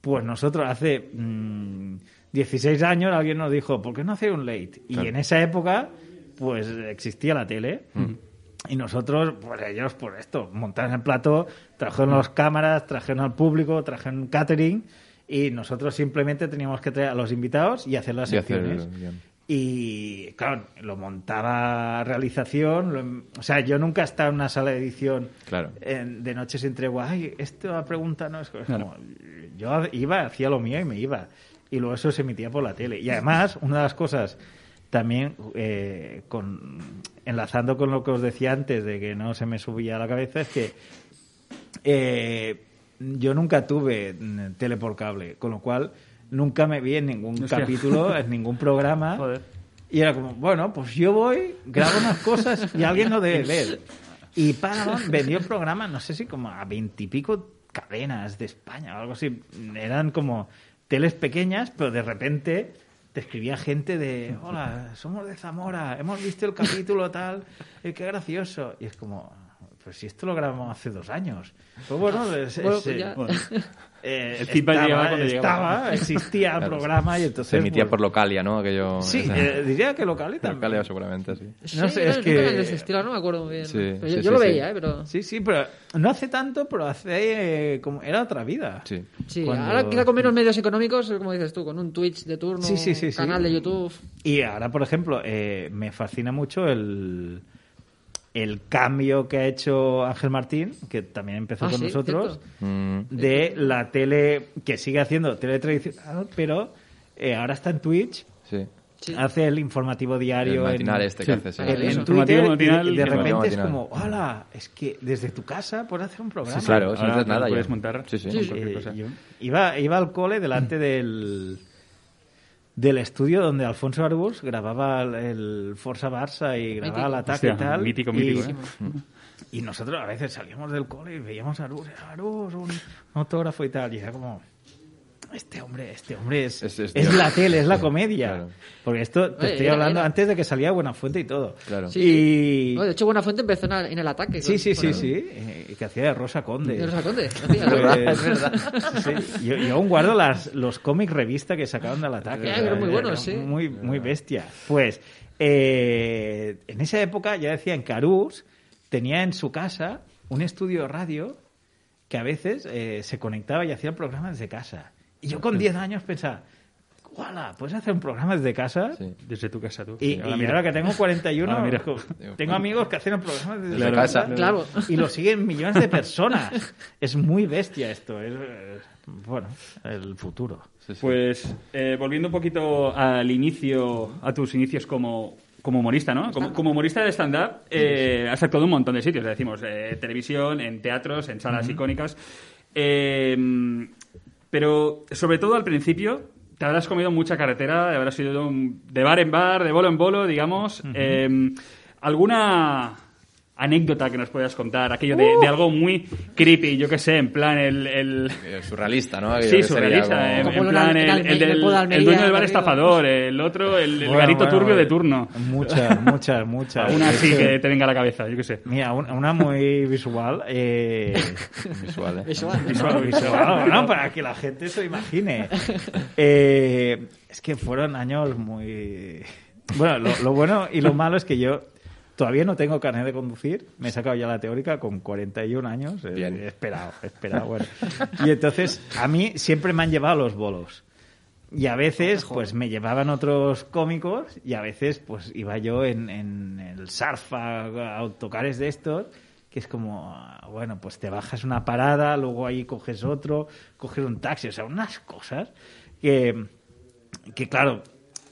pues nosotros hace mm, 16 años alguien nos dijo, ¿por qué no hacer un late? Y
Claro.
en esa época, pues existía la tele.
Mm.
Y nosotros, pues ellos, por esto, montaron el plato, trajeron las cámaras, trajeron al público, trajeron catering y nosotros simplemente teníamos que traer a los invitados y hacer las secciones. Y claro, lo montaba realización, lo- o sea, yo nunca he estado en una sala de edición
Claro.
en- de noche sin tregua, ay, esta pregunta no es,
Claro.
como, yo iba, hacía lo mío y me iba. Y luego eso se emitía por la tele. Y además, una de las cosas también, eh, con, enlazando con lo que os decía antes de que no se me subía a la cabeza, es que eh, yo nunca tuve mm, tele por cable, con lo cual nunca me vi en ningún
Hostia.
capítulo, en ningún programa.
Joder.
Y era como, bueno, pues yo voy, grabo unas cosas y alguien lo debe ver. Y Paramount vendió el programa, no sé si como a veintipico cadenas de España o algo así. Eran como teles pequeñas, pero de repente te escribía gente de, hola, somos de Zamora, hemos visto el capítulo tal, eh, qué gracioso. Y es como, pues si esto lo grabamos hace dos años. Pues bueno, es-
Bueno,
es,
pues
eh,
ya.
Bueno,
eh,
El feedback
estaba,
llegaba cuando llegaba.
estaba, existía el
Claro.
programa y entonces...
Se emitía
pues,
por Localia, ¿no? Aquello...
Sí, eh, diría que local y también.
Localia seguramente, sí.
No
Sí,
sé, es que-
de ese estilo no me acuerdo muy bien.
Sí,
yo,
sí,
yo
sí,
lo
sí.
veía, ¿eh? Pero...
Sí, sí, pero no hace tanto, pero hace eh, como era otra vida.
Sí.
Sí,
Cuando-
ahora quizá con menos medios económicos, como dices tú, con un Twitch de turno,
Sí, sí, sí, sí.
canal de YouTube.
Y ahora, por ejemplo, eh, me fascina mucho el, el cambio que ha hecho Ángel Martín, que también empezó
Ah,
con
sí,
nosotros,
cierto.
Mm,
de la tele que sigue haciendo tele tradicional, pero eh, ahora está en Twitch,
sí.
Sí.
hace el informativo diario
El matinal
en,
este que
Sí.
hace, sí.
en-. Twitter
Informativo matinal
y de, repente es como, hola, es que desde tu casa puedes hacer un programa.
Claro, eso no
Ahora
es nada ya.
puedes montar.
Sí, sí.
Sí, sí.
Eh,
cosa.
yo iba, iba al cole delante del del estudio donde Alfonso Arbus grababa el, el Forza Barça y grababa
Mítico.
el ataque
Hostia,
y tal.
mítico,
y,
mítico, ¿eh?
y nosotros a veces salíamos del cole y veíamos a Arbus, Arbus, un autógrafo y tal, y era como... Este hombre, este hombre es,
Es- es
es
Dios.
la tele, es la comedia.
Claro.
Porque esto te
Oye,
estoy
era-
hablando
era-
antes de que salía Buenafuente y todo.
Claro.
Sí,
Y...
No, de hecho, Buenafuente empezó en, el- en el ataque.
Sí,
con-
sí, sí, sí. eh, que hacía de Rosa Conde.
De Rosa Conde, hacía.
Pues,
Es verdad.
sí, yo, yo aún guardo las, los cómics revista que sacaban del ataque.
Muy buenos, sí.
Muy, muy bestia. Pues eh, en esa época ya decían que Arús tenía en su casa un estudio de radio que a veces eh, se conectaba y hacía el programa desde casa. Y yo con 10 años pensaba, ¡Wala! ¿Puedes hacer un programa desde casa?
Sí.
Desde tu casa, tú.
Y,
Sí,
y
mira.
ahora que tengo 41,
Ahora mira.
tengo amigos que hacen el programa desde
Claro,
su casa.
claro.
Y lo siguen millones de personas. Es muy bestia esto. Es, es- bueno, el futuro.
Sí, sí.
Pues eh, volviendo un poquito al inicio, a tus inicios como, como humorista, ¿no? Como, como humorista de stand-up, eh, has actuado en un montón de sitios, decimos, eh, televisión, en teatros, en salas icónicas. Eh, pero sobre todo al principio te habrás comido mucha carretera, habrás ido de, bar en bar, de bolo en bolo, digamos. Eh, ¿Alguna anécdota que nos puedas contar? Aquello de, de algo muy creepy, yo qué sé, en plan el- el
Surrealista, ¿no? Aquello
Sí, surrealista.
como-
En, plan, el, del- dueño del bar estafador, el otro, el, el
Bueno,
garito
bueno,
turbio de
eh,
turno.
Muchas, muchas, muchas.
Una así que te venga a la cabeza, yo qué sé.
Mira, un- una muy visual. Eh,
Visual, ¿eh?
Visual.
no, visual, bueno, para que la gente se lo imagine. Eh, es que fueron años muy... Bueno, lo, lo bueno y lo malo es que yo todavía no tengo carnet de conducir. Me he sacado ya la teórica con 41 años. Eh,
Bien.
He esperado, he esperado, bueno. Y entonces, a mí siempre me han llevado los bolos. Y a veces, pues me llevaban otros cómicos y a veces, pues iba yo en, en el surf a, a autocares de estos, que es como, ah, bueno, pues te bajas una parada, luego ahí coges otro, coges un taxi, o sea, unas cosas que, que claro,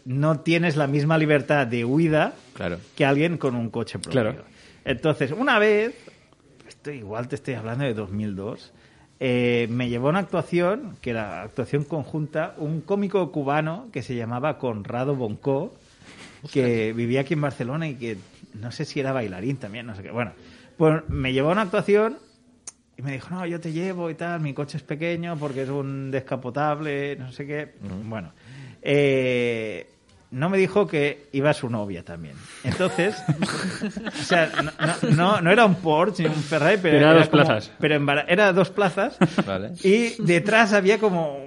no tienes la misma libertad de huida
Claro.
que alguien con un coche propio.
Claro.
Entonces, una vez, esto igual te estoy hablando de 2002, eh, me llevó a una actuación, que era actuación conjunta, un cómico cubano que se llamaba Conrado Bonco, que vivía aquí en Barcelona y que no sé si era bailarín también, no sé qué. Bueno, pues me llevó a una actuación y me dijo, no, yo te llevo y tal, mi coche es pequeño porque es un descapotable, no sé qué. Bueno, eh, no me dijo que iba su novia también. Entonces, o sea, no, no- era un Porsche ni un Ferrari, pero
Era dos
como-
plazas.
Pero en era dos plazas
Vale.
y detrás había como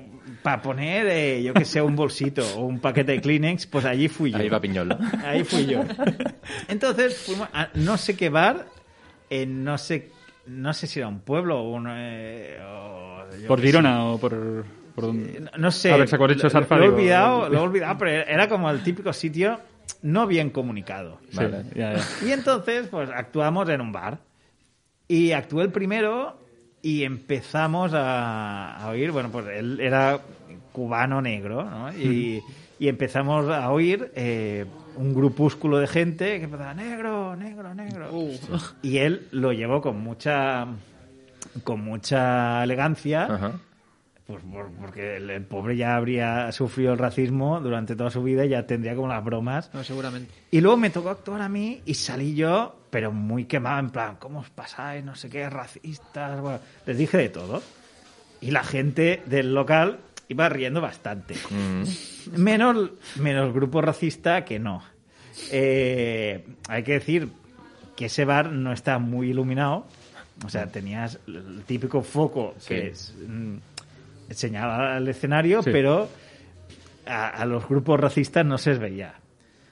para poner, eh, yo que sé, un bolsito o un paquete de Kleenex, pues allí fui yo.
Ahí va Piñol, ¿no?
Ahí fui yo. Entonces fuimos a no sé qué bar, en no sé, no sé si era un pueblo o un... eh, o
¿Por Girona o por...? Por dónde?
no, sé.
A ver, se ha hecho
lo,
Sarfa,
lo he olvidado, lo he olvidado, pero era como el típico sitio no bien comunicado.
Sí,
Vale.
ya, ya.
Y entonces, pues actuamos en un bar. Y actué el primero y empezamos a, a oír, bueno, pues él era cubano negro, ¿no? Y, y empezamos a oír eh, un grupúsculo de gente que empezaba, negro, negro, negro. Y él lo llevó con mucha con mucha elegancia
Ajá.
Pues por- porque el, el pobre ya habría sufrido el racismo durante toda su vida y ya tendría como las bromas.
No, seguramente.
Y luego me tocó actuar a mí y salí yo, pero muy quemado, en plan, ¿cómo os pasáis? No sé qué, racistas. Bueno, les dije de todo. Y la gente del local iba riendo bastante.
Mm.
Menos, menos grupo racista que no. Eh, hay que decir que ese bar no está muy iluminado. O sea, tenías el típico foco que es, señalaba al escenario,
Sí.
pero a, a los grupos racistas no se les veía.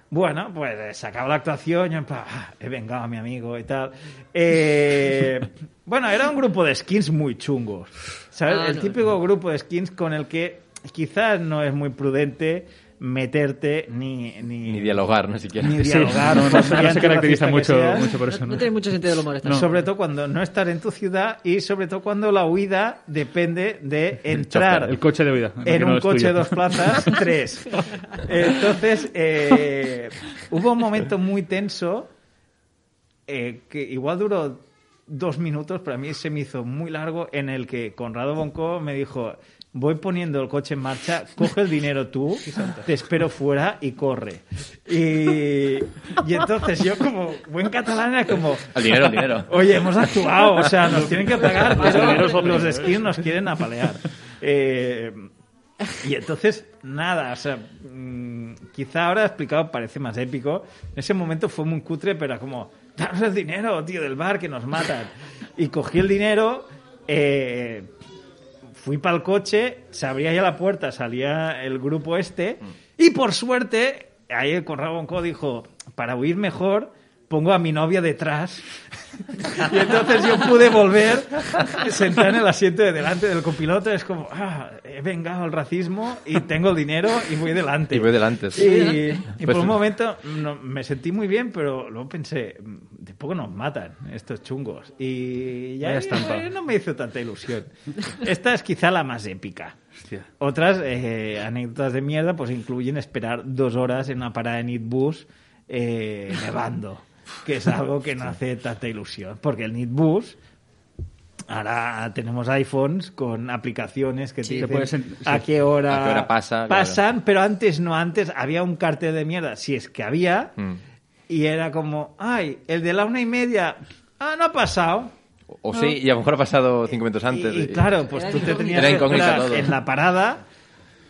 Bueno, pues eh, se acaba la actuación, yo en plan, "Ah, he vengado a mi amigo y tal. Eh, bueno, era un grupo de skins muy chungos. ¿Sabes?
Ah,
el
no.
típico grupo de skins con el que quizás no es muy prudente meterte ni... Ni,
Ni dialogar, ni siquiera.
Ni
Sí,
dialogar.
no, no, no se caracteriza mucho, mucho por eso.
No,
¿no?
tiene mucho sentido el humor esta.
No.
Sobre todo cuando no estás en tu ciudad y sobre todo cuando la huida depende de entrar
El coche de huida.
en
no
un coche de dos plazas, tres. Entonces, eh, hubo un momento muy tenso eh, que igual duró dos minutos, pero a mí se me hizo muy largo, en el que Conrado Bonco me dijo, voy poniendo el coche en marcha, coge el dinero tú, te espero fuera y corre. Y, y entonces yo como buen catalán era como...
El dinero, el dinero.
Oye, hemos actuado, o sea, nos tienen que pagar,
Los
pero los
primero,
skins nos quieren apalear. Eh, y entonces, nada, o sea, mm, quizá ahora explicado parece más épico. En ese momento fue muy cutre, pero era como, danos el dinero, tío, del bar que nos matan. Y cogí el dinero, eh, fui para el coche, se abría ya la puerta, salía el grupo este, y por suerte, ahí el Conrado Bonco dijo, para huir mejor, pongo a mi novia detrás. y entonces yo pude volver, sentar en el asiento de delante del copiloto, es como, ah, he vengado al racismo y tengo el dinero y voy delante.
Y voy delante, sí.
Y, y
Pues-
por un momento no, me sentí muy bien, pero luego pensé, de poco nos matan estos chungos. Y ya eh, no me hizo tanta ilusión. Esta es quizá la más épica.
Hostia.
Otras eh, anécdotas de mierda pues incluyen esperar dos horas en una parada de Nitbus eh, nevando, que es algo que no hace tanta ilusión, porque el Nitbus ahora tenemos iPhones con aplicaciones que te
Sí,
dicen
te puedes en- sí.
a qué hora,
A qué hora pasa,
pasan, pero antes no, antes había un cartel de mierda, si es que había,
Mm.
y era como, ay, el de la una y media, ah, no ha pasado.
O sí, y a lo mejor ha pasado cinco minutos antes.
Y, y claro, pues tú te tenías
Era
que esperar
todo.
en la parada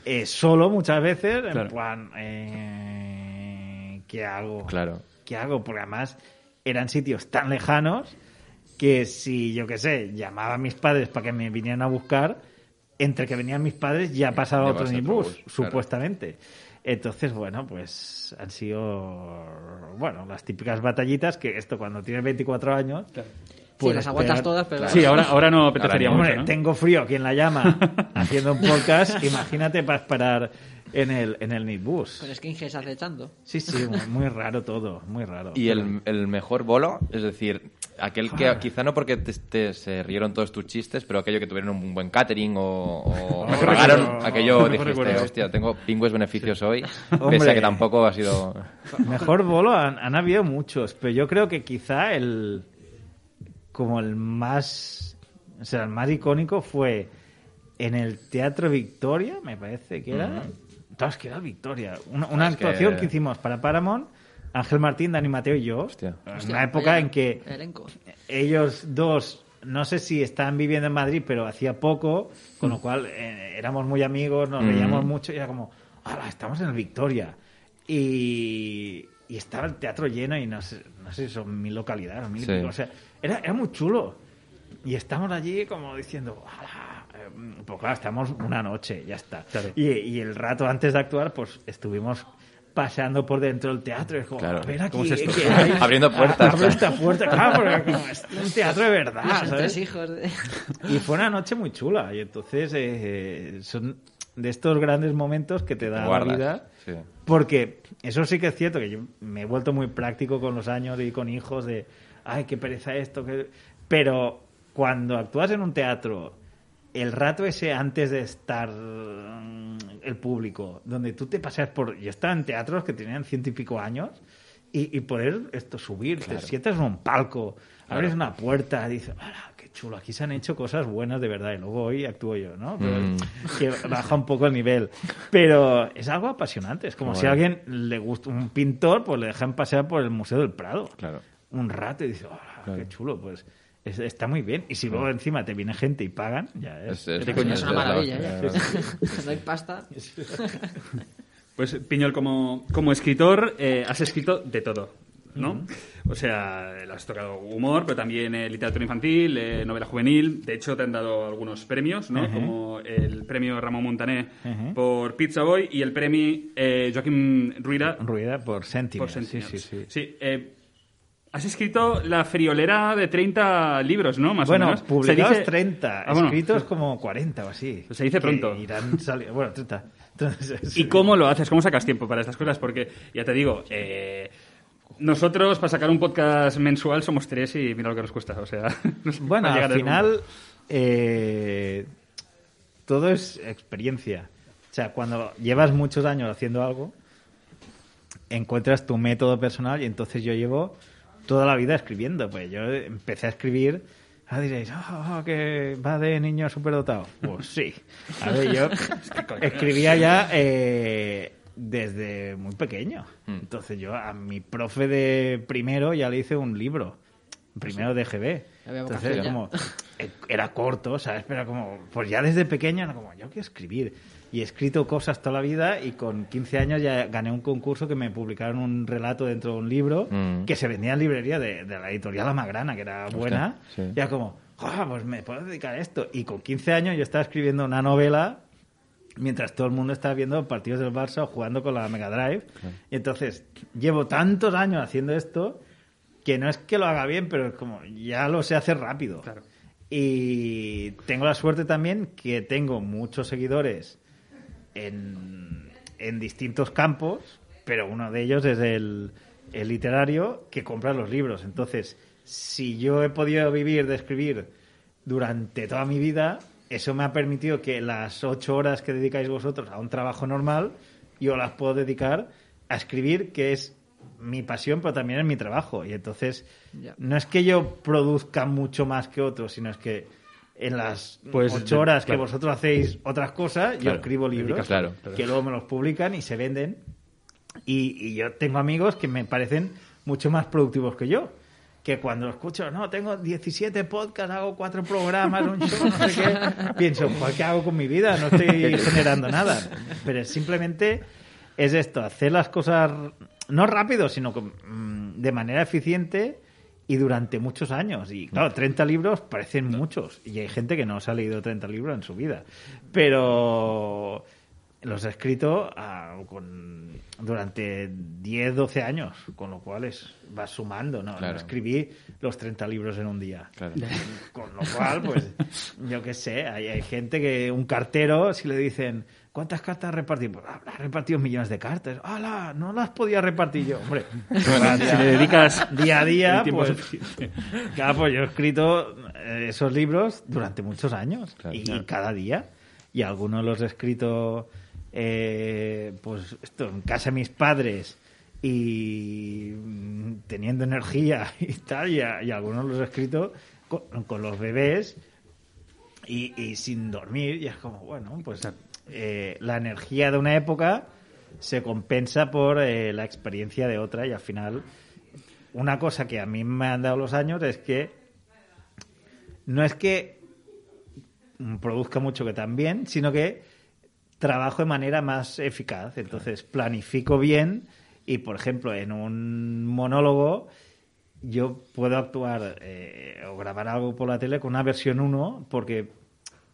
eh, solo muchas veces, en
Claro.
plan, eh, ¿qué hago?
Claro.
¿Qué hago? Porque además eran sitios tan lejanos que si, yo qué sé, llamaba a mis padres para que me vinieran a buscar, entre que venían mis padres ya pasaba
Ya
otro
otro
bus,
bus, claro.
supuestamente. Entonces, bueno, pues han sido, bueno, las típicas batallitas que esto cuando tienes 24 años...
Sí,
puedes
las aguantas
pegar-
todas, pero...
Sí, ahora, ahora no apetecería
Ahora
mucho,
Hombre,
¿no?
tengo frío aquí en la llama haciendo un podcast. Imagínate para esperar en el, en el Nitbus.
Con skinheads acechando.
Sí, sí, muy, muy raro todo, muy raro.
Y el, el mejor bolo, es decir, aquel que quizá no porque te, te- se rieron todos tus chistes, pero aquello que tuvieron un buen catering o, o
Mejor
pagaron aquello dijiste, hostia, tengo pingües beneficios hoy,
Hombre.
pese a que tampoco ha sido...
Mejor bolo han, han habido muchos, pero yo creo que quizá el como el más o sea, el más icónico fue en el Teatro Victoria, me parece que era. Que era el Victoria. Una, una
es que-
actuación que... hicimos para Paramount, Ángel Martín, Dani Mateo y yo.
Hostia.
En
Hostia,
una época
vaya
en que
Elenco.
ellos dos, no sé si estaban viviendo en Madrid, pero hacía poco, con lo cual eh, éramos muy amigos, nos
Mm.
veíamos mucho y era como, ¡hala, estamos en el Victoria! Y, y estaba el teatro lleno y no sé, no sé si son mil localidades, mil
Sí.
o sea, era, era muy chulo. Y estamos allí como diciendo. Eh, Pues claro, estamos una noche, ya está.
Claro.
Y, y el rato antes de actuar, pues estuvimos paseando por dentro del teatro. Es como,
Claro.
a ver aquí,
¿Cómo es esto?
¿qué hay?
Abriendo puertas.
Abre esta puerta, claro, porque como es un teatro de verdad,
Los
¿sabes?
tres hijos de...
Y fue una noche muy chula. Y entonces eh, son de estos grandes momentos que te da
Guardas,
la vida.
sí.
Porque eso sí que es cierto, que yo me he vuelto muy práctico con los años y con hijos de, ay, qué pereza esto. que Pero cuando actúas en un teatro, el rato ese antes de estar mm, el público, donde tú te pasas por... Yo estaba en teatros que tenían ciento y pico años y, y poder esto subir, te sientas en un palco, abres una puerta, dices, ¡Hala, qué chulo! Aquí se han hecho cosas buenas de verdad y luego hoy actúo yo, ¿no? Pero
Mm.
Que baja un poco el nivel. Pero es algo apasionante. Es como si a alguien le gusta un pintor, pues le dejan pasear por el Museo del Prado.
Claro.
Un rato y dices, ¡Hala,
Claro.
qué chulo! Pues es- está muy bien. Y si luego encima te viene gente y pagan, ya es.
Es, es-.
Es una
la
maravilla, ¿eh? No hay pasta.
Pues Piñol, como, como escritor, eh, has escrito de todo, ¿no? O sea, le has tocado humor, pero también eh, literatura infantil, eh, novela juvenil. De hecho, te han dado algunos premios, ¿no?
Ujú.
Como el premio Ramón Montané
Ujú.
por Pizza Boy y el premio eh, Joaquín Ruida
Ruida por Sentinel.
por Sentinels.
Sí, sí, sí.
Sí, eh, has escrito la friolera de 30 libros, ¿no? Más o
Bueno,
menos.
publicados
dice-
30,
Ah, bueno.
escritos como 40 o así.
Se dice pronto.
irán sali- Bueno, 30. Entonces,
¿Y cómo lo haces? ¿Cómo sacas tiempo para estas cosas? Porque, ya te digo, eh, nosotros para sacar un podcast mensual somos tres y mira lo que nos cuesta. O sea,
Bueno, al final eh, todo es experiencia. O sea, cuando llevas muchos años haciendo algo, encuentras tu método personal y entonces yo llevo toda la vida escribiendo. Pues yo empecé a escribir Ahora diréis, "Ah, que va de niño superdotado. Pues sí. A ver, yo escribía ya eh, desde muy pequeño. Entonces yo a mi profe de primero ya le hice un libro. Primero de GB. Entonces como eh, era corto, ¿sabes? Pero como, pues ya desde pequeño era como, yo quiero escribir. Y he escrito cosas toda la vida y con 15 años ya gané un concurso que me publicaron un relato dentro de un libro
Mm.
que se vendía en librería de, de la editorial La Magrana, que era buena.
sí.
Y era como, "Ah, pues me puedo dedicar a esto. Y con 15 años yo estaba escribiendo una novela mientras todo el mundo estaba viendo partidos del Barça o jugando con la Mega Drive. Y entonces llevo tantos años haciendo esto que no es que lo haga bien, pero es como ya lo sé hacer rápido.
Claro.
Y tengo la suerte también que tengo muchos seguidores en, en distintos campos, pero uno de ellos es el, el literario que compra los libros. Entonces, si yo he podido vivir de escribir durante toda mi vida, eso me ha permitido que las ocho horas que dedicáis vosotros a un trabajo normal, yo las puedo dedicar a escribir, que es mi pasión, pero también es mi trabajo. Y entonces, no es que yo produzca mucho más que otros, sino es que en las
Pues,
ocho horas
claro.
que vosotros hacéis otras cosas, yo
Claro,
escribo libros
claro,
que luego me los publican y se venden. Y, y yo tengo amigos que me parecen mucho más productivos que yo. Que cuando escucho, no, tengo 17 podcasts, hago cuatro programas, un show, no sé qué, pienso, "Pues, ¿qué hago con mi vida? No estoy generando nada. Pero simplemente es esto, hacer las cosas no rápido, sino mm, de manera eficiente y durante muchos años. Y claro, 30 libros parecen muchos. Y hay gente que no se ha leído 30 libros en su vida. Pero los he escrito ah, con, durante 10, 12 años, con lo cual es, va sumando, ¿no? No escribí los 30 libros en un día.
Claro.
Con lo cual, pues, yo qué sé, hay, hay gente que, un cartero, si le dicen, ¿cuántas cartas has repartido? Pues "Ah, has repartido millones de cartas. ¡Hala! No las podía repartir yo. Hombre,
Si le dedicas
día a día, pues. Claro, pues yo he escrito eh, esos libros durante muchos años
Claro.
y, cada día. Y algunos los he escrito, eh, pues esto, en casa de mis padres y mm, teniendo energía y tal. Y, y algunos los he escrito con, con los bebés y, y sin dormir. Y es como, bueno, pues eh, la energía de una época se compensa por eh, la experiencia de otra y al final una cosa que a mí me han dado los años es que no es que produzca mucho que también, sino que trabajo de manera más eficaz. Entonces planifico bien y, por ejemplo, en un monólogo yo puedo actuar eh, o grabar algo por la tele con una versión 1 porque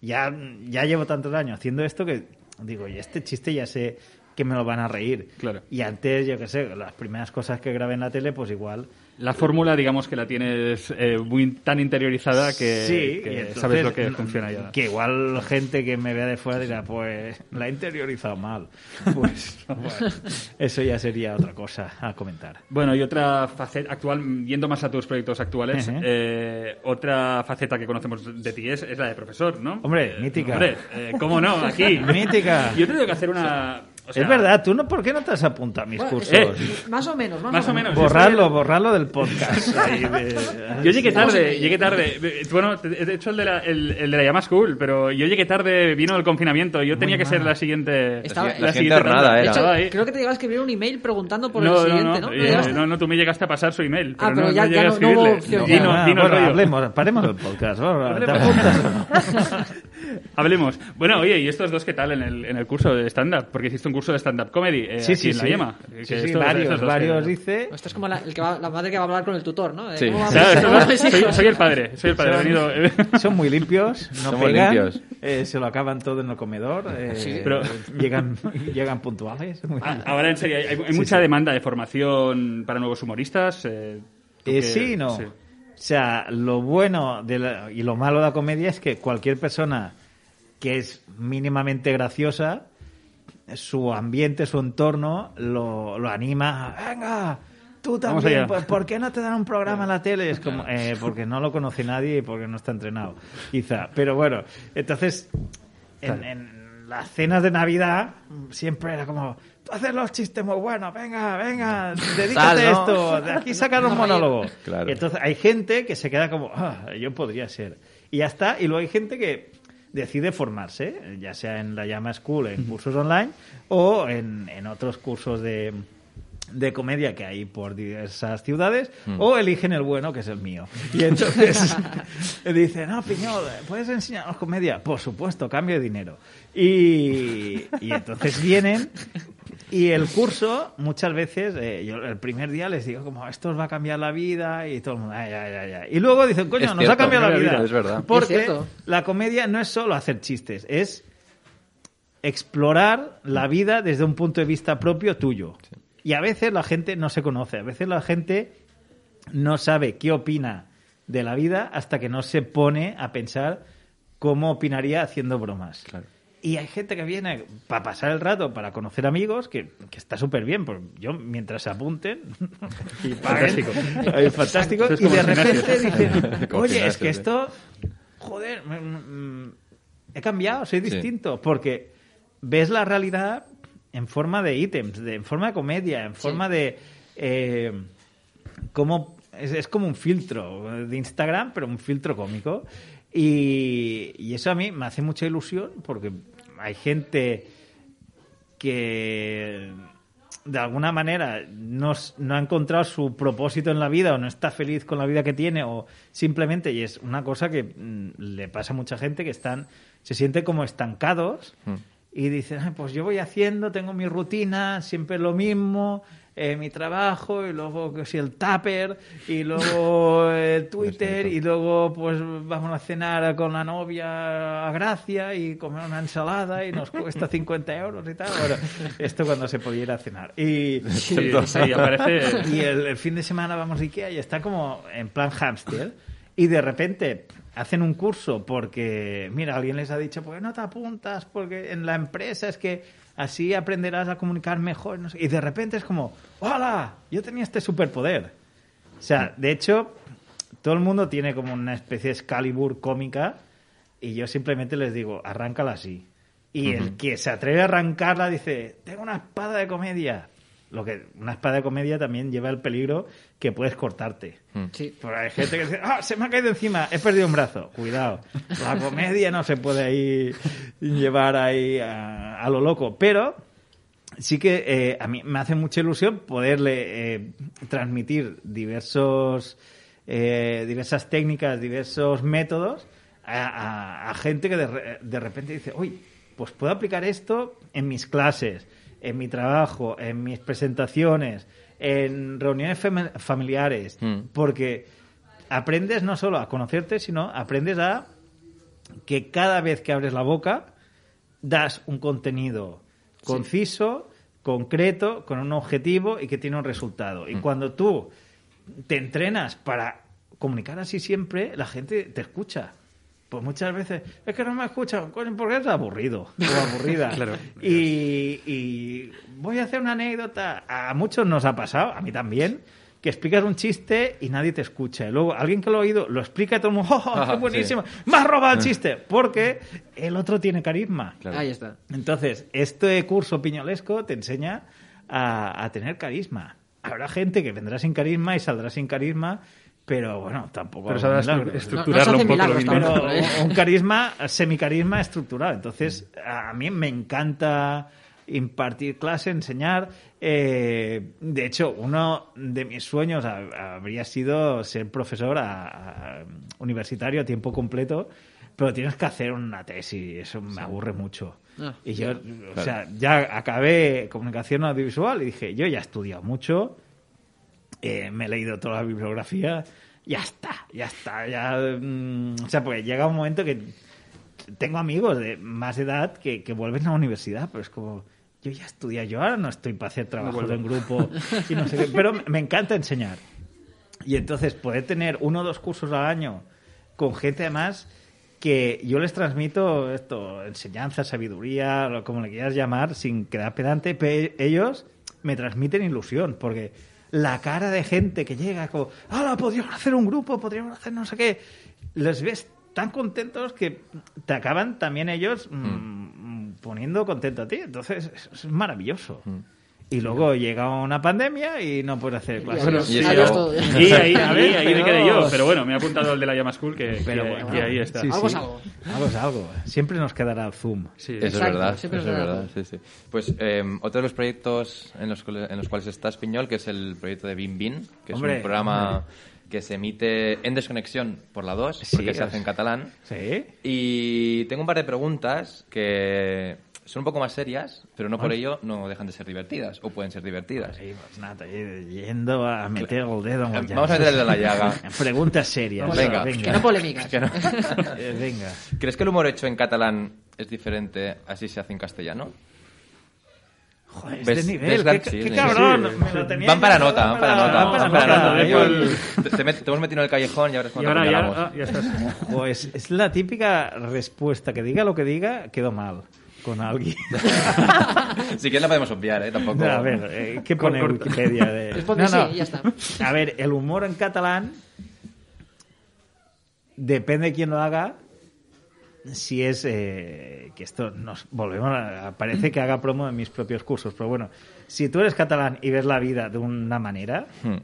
ya, ya llevo tantos años haciendo esto que digo, y este chiste ya sé que me lo van a reír.
Claro.
Y antes, yo qué sé, las primeras cosas que grabé en la tele, pues igual
La fórmula, digamos que la tienes eh, muy tan interiorizada que,
sí,
que
y entonces,
sabes lo que
mm,
funciona ya.
Que igual gente que me vea de fuera dirá, pues la he interiorizado mal. Pues bueno, eso ya sería otra cosa a comentar.
Bueno, y otra faceta actual, yendo más a tus proyectos actuales, eh, otra faceta que conocemos de ti es, es la de profesor, ¿no?
Hombre,
Eh,
mítica.
Hombre, eh, ¿cómo no? Aquí.
Mítica.
Yo tengo que hacer una. O sea,
es verdad, tú no, ¿por qué no te has apuntado a mis
Bueno,
cursos?
Eh,
Más o menos, más,
Más o menos.
borrarlo, borrarlo del podcast. ahí de-
Yo llegué tarde, llegué tarde. Bueno, he hecho el de la, el, el de la llama school, pero yo llegué tarde, vino el confinamiento. Yo tenía que ser la siguiente.
Estaba-
La siguiente jornada
tanda.
era.
De hecho,
Estaba ahí.
creo que te llegaba a escribir un email preguntando por
no,
el
no,
siguiente,
no,
¿no?
eh, no, no, tú me llegaste a pasar su email.
Ah,
pero no,
ya-
no
ya
llegué a
no- no hubo opción.
Dinos,
Ah, bueno, hablemos, paremos el podcast.
Hablemos. Bueno, oye, ¿y estos dos qué tal en el, en el curso de stand-up? Porque hiciste un curso de stand-up comedy eh,
Sí,
aquí
sí,
en La
sí.
Yema.
Sí, sí,
estos-
varios, varios
que-
dice.
Esto es como la, el que va- la madre que va a hablar con el tutor, ¿no?
Sí.
vamos,
soy, el padre, soy el padre. Venido,
Son muy limpios, no
Son muy
pegan,
limpios.
eh, se lo acaban todo en el comedor, eh,
Sí.
Pero-
llegan, llegan puntuales. muy
Ah. Ahora, en serio, hay, hay
Sí,
mucha
sí.
demanda de formación para nuevos humoristas. eh, ¿tú
Eh, sí no.
sí.
O sea, lo bueno de la- y lo malo de la comedia es que cualquier persona que es mínimamente graciosa, su ambiente, su entorno, lo, lo anima. Venga, tú también. ¿Por, qué no te dan un programa en la tele? Es como, eh, porque no lo conoce nadie y porque no está entrenado, quizá. Pero bueno, entonces, en, en las cenas de Navidad siempre era como, tú haces los chistes muy buenos, venga, venga, dedícate
Sal,
a esto, de aquí sacar un monólogo.
Claro.
Y entonces hay gente que se queda como, ah, yo podría ser. Y ya está, y luego hay gente que decide formarse, ya sea en la Llama School, en cursos online, o en, en otros cursos de, de comedia que hay por diversas ciudades, o eligen el bueno, que es el mío. Y entonces dicen, no, Piñol, ¿puedes enseñarnos comedia? Por supuesto, cambio de dinero. Y, y entonces vienen y el curso, muchas veces, eh, yo el primer día les digo como, esto os va a cambiar la vida y todo el mundo, ay, ay, ay, ay. Y luego dicen, coño,
Es
nos ha cambiado la vida.
vida, es verdad.
Porque
Es cierto.
la comedia no es solo hacer chistes, es explorar la vida desde un punto de vista propio tuyo. Y a veces la gente no se conoce, a veces la gente no sabe qué opina de la vida hasta que no se pone a pensar cómo opinaría haciendo bromas.
Claro.
Y hay gente que viene para pasar el rato, para conocer amigos, que, que está súper bien. Pues yo, mientras se apunten, y paguen,
Fantástico.
es fantástico.
Es
Y de repente dicen, oye, es que
sí.
esto, joder, he cambiado, soy
Sí.
distinto. Porque ves la realidad en forma de ítems, de, en forma de comedia, en forma de... eh, cómo es, es como un filtro de Instagram, pero un filtro cómico. Y, y eso a mí me hace mucha ilusión porque hay gente que de alguna manera no, no ha encontrado su propósito en la vida o no está feliz con la vida que tiene o simplemente, y es una cosa que mm, le pasa a mucha gente que están, se siente como estancados
Mm.
Y dicen, "Ay, pues yo voy haciendo, tengo mi rutina, siempre lo mismo, eh, mi trabajo, y luego que si el tupper, y luego el Twitter, y luego pues vamos a cenar con la novia a Gracia y comer una ensalada y nos cuesta 50 euros y tal. Bueno, esto cuando se podía ir a cenar. Y,
Sí, sí, aparece...
y el, el fin de semana vamos a Ikea y está como en plan hámster. Y de repente hacen un curso porque, mira, alguien les ha dicho, pues no te apuntas porque en la empresa es que así aprenderás a comunicar mejor. no sé. Y de repente es como, ¡hola! Yo tenía este superpoder. O sea, de hecho, todo el mundo tiene como una especie de Excalibur cómica y yo simplemente les digo, arráncala así. Y el que se atreve a arrancarla dice, tengo una espada de comedia. Lo que una espada de comedia también lleva el peligro que puedes cortarte.
Sí.
Pero hay gente que dice, ah, se me ha caído encima, he perdido un brazo. Cuidado. La comedia no se puede ahí llevar ahí a, a lo loco. Pero sí que eh, a mí me hace mucha ilusión poderle eh, transmitir diversos, eh, diversas técnicas, diversos métodos a, a- a gente que de, re- de repente dice, uy, pues puedo aplicar esto en mis clases, en mi trabajo, en mis presentaciones, en reuniones fam- familiares,
Mm.
porque aprendes no solo a conocerte, sino aprendes a que cada vez que abres la boca das un contenido conciso, concreto, con un objetivo y que tiene un resultado. Y cuando tú te entrenas para comunicar así siempre, la gente te escucha. Pues muchas veces, es que no me escuchan, porque es aburrido o aburrida.
Claro.
y, y voy a hacer una anécdota. A muchos nos ha pasado, a mí también, que explicas un chiste y nadie te escucha. Y luego alguien que lo ha oído lo explica y todo el mundo, ¡oh, qué buenísimo! ¡Me has robado el chiste! Porque el otro tiene carisma.
Claro.
Ahí está.
Entonces, este curso piñolesco te enseña a, a tener carisma. Habrá gente que vendrá sin carisma y saldrá sin carisma, pero bueno, tampoco.
Pero
milagros.
estructurarlo
No- no
un poco.
milagros
mismo.
Pero
¿eh?
un carisma, semicarisma estructurado. Entonces, a mí me encanta impartir clase, enseñar. Eh, de hecho, uno de mis sueños ha- habría sido ser profesor a- a- universitario a tiempo completo, pero tienes que hacer una tesis, eso me aburre mucho.
Ah,
y yo, o sea, ya acabé comunicación audiovisual y dije, yo ya he estudiado mucho, eh, me he leído toda la bibliografía, ya está, ya está, ya... mm, o sea, pues llega un momento que tengo amigos de más edad que, que vuelven a la universidad, pero es como, yo ya estudié, yo ahora no estoy para hacer trabajos
vuelvo.
en grupo, y no sé qué, pero me encanta enseñar. Y entonces poder tener uno o dos cursos al año con gente además que yo les transmito esto, enseñanza, sabiduría, como le quieras llamar, sin quedar pedante, pe- ellos me transmiten ilusión, porque la cara de gente que llega como, ¡Hala, podríamos hacer un grupo, podríamos hacer no sé qué! Les ves tan contentos que te acaban también ellos mm, poniendo contento a ti. Entonces, es, es maravilloso.
Mm.
Y luego llega una pandemia y no puedes hacer clases.
adiós.
Y eso-
ahí,
A
ahí,
ver,
ahí me quedé yo. Pero bueno, me ha apuntado el de la Llama School que,
Pero
que-
bueno,
que ahí está.
sí,
Algo
sí.
es algo.
Algo es algo. Siempre nos quedará el Zoom.
Sí.
Eso es verdad,
siempre
eso es
verdad.
verdad, sí, sí. Pues eh, otro de los proyectos en los, cuales- en los cuales está Espiñol, que es el proyecto de Bin Bin, que
Hombre,
es un programa que se emite en desconexión por la 2,
Sí,
porque se hace en catalán.
Sí.
Y tengo un par de preguntas que son un poco más serias, pero no por ello no dejan de ser divertidas, o pueden ser divertidas.
Sí, pues nada, yendo a meter el dedo en el
Vamos a meterle en la llaga.
Preguntas serias.
Venga.
venga.
Que no polémicas.
Que no.
Eh, venga.
¿Crees que el humor hecho en catalán es diferente así se hace en castellano?
Joder, es
¿Ves-
de nivel. qué, qué
sí,
cabrón.
sí.
me lo tenía
Van para nota, van para nota,
van para nota.
Te, hemos metido en el callejón y ahora es
Y
cuando
ahora
te
ya, ah, ya estás.
Jo, es, es la típica respuesta que diga lo que diga, quedó mal con alguien.
Si quieres la podemos obviar, ¿eh? Tampoco...
a ver, eh, ¿qué pone. Wikipedia? De...
Responde sí y ya está.
A ver, el humor en catalán depende de quién lo haga. Si es eh, que esto nos volvemos a, parece que haga promo de mis propios cursos, pero bueno, si tú eres catalán y ves la vida de una manera,
Hmm.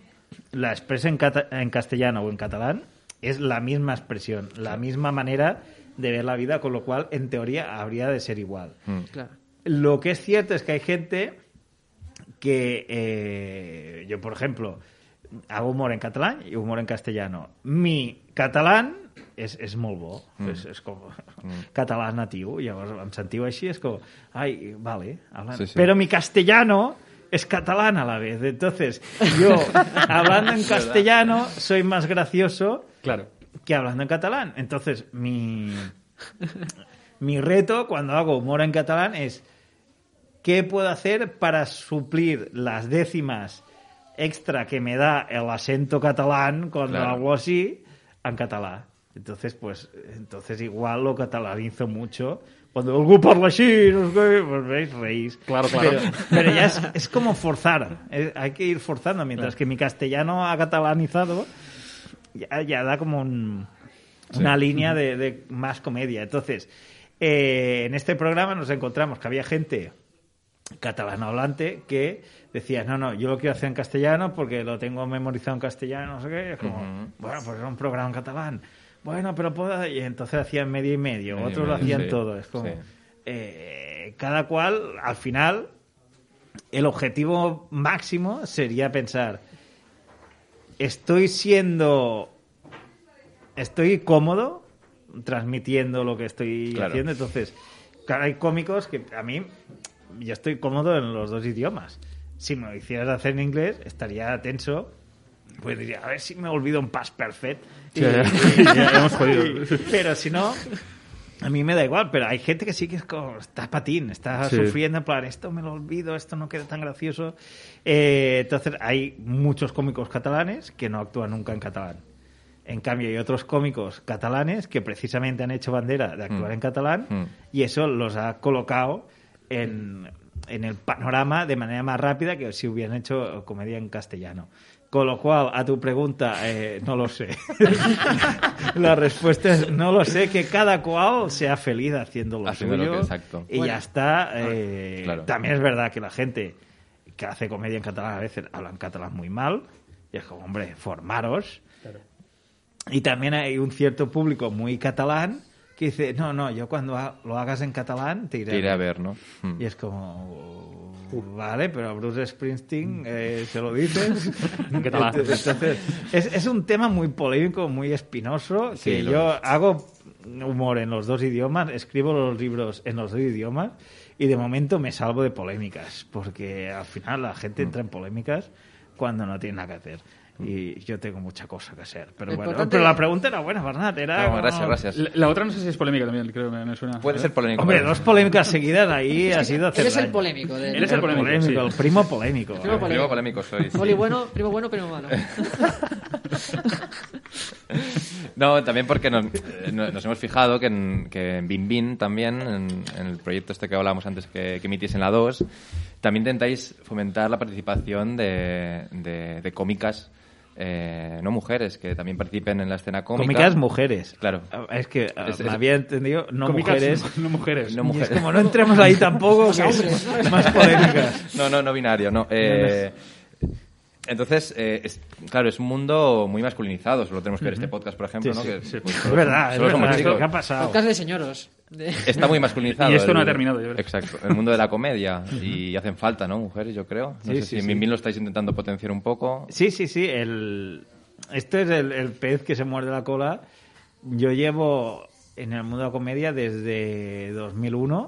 la expresa en, cata- en castellano o en catalán es la misma expresión, la misma manera de ver la vida, con lo cual en teoría habría de ser igual.
Hmm.
Claro.
Lo que es cierto es que hay gente que eh, yo, por ejemplo, hago humor en catalán y humor en castellano. Mi catalán és, és molt bo,
Mm.
és, és com català natiu, llavors em sentiu així, és com, ai, vale, hablan.
Sí, sí.
pero mi castellano es catalán a la vez, entonces yo hablando en castellano soy más gracioso
Claro.
Que hablando en catalán. Entonces, mi, mi reto cuando hago humor en catalán es qué puedo hacer para suplir las décimas extra que me da el acento catalán cuando
Claro.
hago así en catalán. Entonces, pues, entonces igual lo catalanizo mucho. Cuando algo parla así, no sé pues veis, reís.
Claro, claro.
Pero, pero ya es, es como forzar. Eh, hay que ir forzando. Mientras que mi castellano ha catalanizado, ya, ya da como un- una línea de, de más comedia. Entonces, eh, en este programa nos encontramos que había gente catalano hablante que decía, no, no, yo lo quiero hacer en castellano porque lo tengo memorizado en castellano, no sé qué. Es como, bueno, pues era un programa en catalán. Bueno, pero puedo... Y entonces hacían medio y medio,
Medio y
otros lo hacían
sí,
todo. Es como,
sí.
eh, cada cual, al final, el objetivo máximo sería pensar, estoy siendo, estoy cómodo transmitiendo lo que estoy
Claro.
haciendo, entonces, claro, hay cómicos que a mí, yo estoy cómodo en los dos idiomas. Si me lo hicieras hacer en inglés, estaría tenso. Pues diría, a ver si me olvido un pas perfect.
Sí, ya, ya, ya hemos jodido.
Pero si no, a mí me da igual, pero hay gente que sí que es como, está patín, está
Sí.
sufriendo, en plan, esto me lo olvido, esto no queda tan gracioso. Eh, entonces, hay muchos cómicos catalanes que no actúan nunca en catalán. En cambio, hay otros cómicos catalanes que precisamente han hecho bandera de actuar
Mm.
en catalán
Mm.
y eso los ha colocado en, en el panorama de manera más rápida que si hubieran hecho comedia en castellano. Con lo cual, a tu pregunta, eh, no lo sé. La respuesta es no lo sé, que cada cual sea feliz haciendo lo
Haciendo lo
suyo.
que- exacto.
Y
Bueno.
ya está. eh,
Claro.
También es verdad que la gente que hace comedia en catalán a veces habla en catalán muy mal. Y es como, hombre, formaros. Y también hay un cierto público muy catalán que dice, no, no, yo cuando ha- lo hagas en catalán te iré,
Te iré a ver, ¿no? Hmm.
Y es como, vale, pero a Bruce Springsteen eh, se lo dices.
En catalán.
Entonces, es, es un tema muy polémico, muy espinoso, que
Sí, lo
yo
es.
hago humor en los dos idiomas, escribo los libros en los dos idiomas y de momento me salvo de polémicas, porque al final la gente entra en polémicas cuando no tiene nada que hacer. Y yo tengo mucha cosa que hacer. Pero bueno,
importante-
pero la pregunta era buena, Bernat. Era
No,
como-
gracias, gracias.
La, la otra no sé si es polémica también, creo, me, me suena.
Puede ser polémico.
Hombre,
pero-
dos polémicas seguidas ahí ha sido hacer
Él es el polémico. del-
Él es el polémico, sí.
el primo polémico.
Primo
¿eh?
Primo polémico soy. sí.
Poli bueno, primo bueno, primo malo.
No, también porque nos, eh, no- nos hemos fijado que en, que en Bin Bin también, en, en el proyecto este que hablábamos antes que, que emitís en la 2, también intentáis fomentar la participación de, de, de cómicas eh, no mujeres, que también participen en la escena cómica.
Cómicas mujeres.
Claro.
Es que
Es-
me
es-
había entendido, no
Cómicas,
mujeres.
No mujeres.
No
Y es
mujeres.
como no entremos ahí tampoco, que es más polémicas.
No, no, no binario, no. Eh, entonces, eh, es- claro, es un mundo muy masculinizado. Solo tenemos que ver este podcast, por ejemplo,
Sí,
¿no?
sí,
que,
sí.
pues,
Es
solo-
verdad, es
solo somos
verdad.
chicos.
¿Qué ha pasado?
Podcast de señoros.
Está muy masculinizado.
Y esto no
el-
ha terminado, yo creo.
Exacto. El mundo de la comedia. Y hacen falta, ¿no? Mujeres, yo creo. No
Sí,
sé
sí,
si
sí.
en Min lo estáis intentando potenciar un poco.
Sí, sí, sí. El... Esto es el, el pez que se muerde la cola. Yo llevo en el mundo de la comedia desde 2001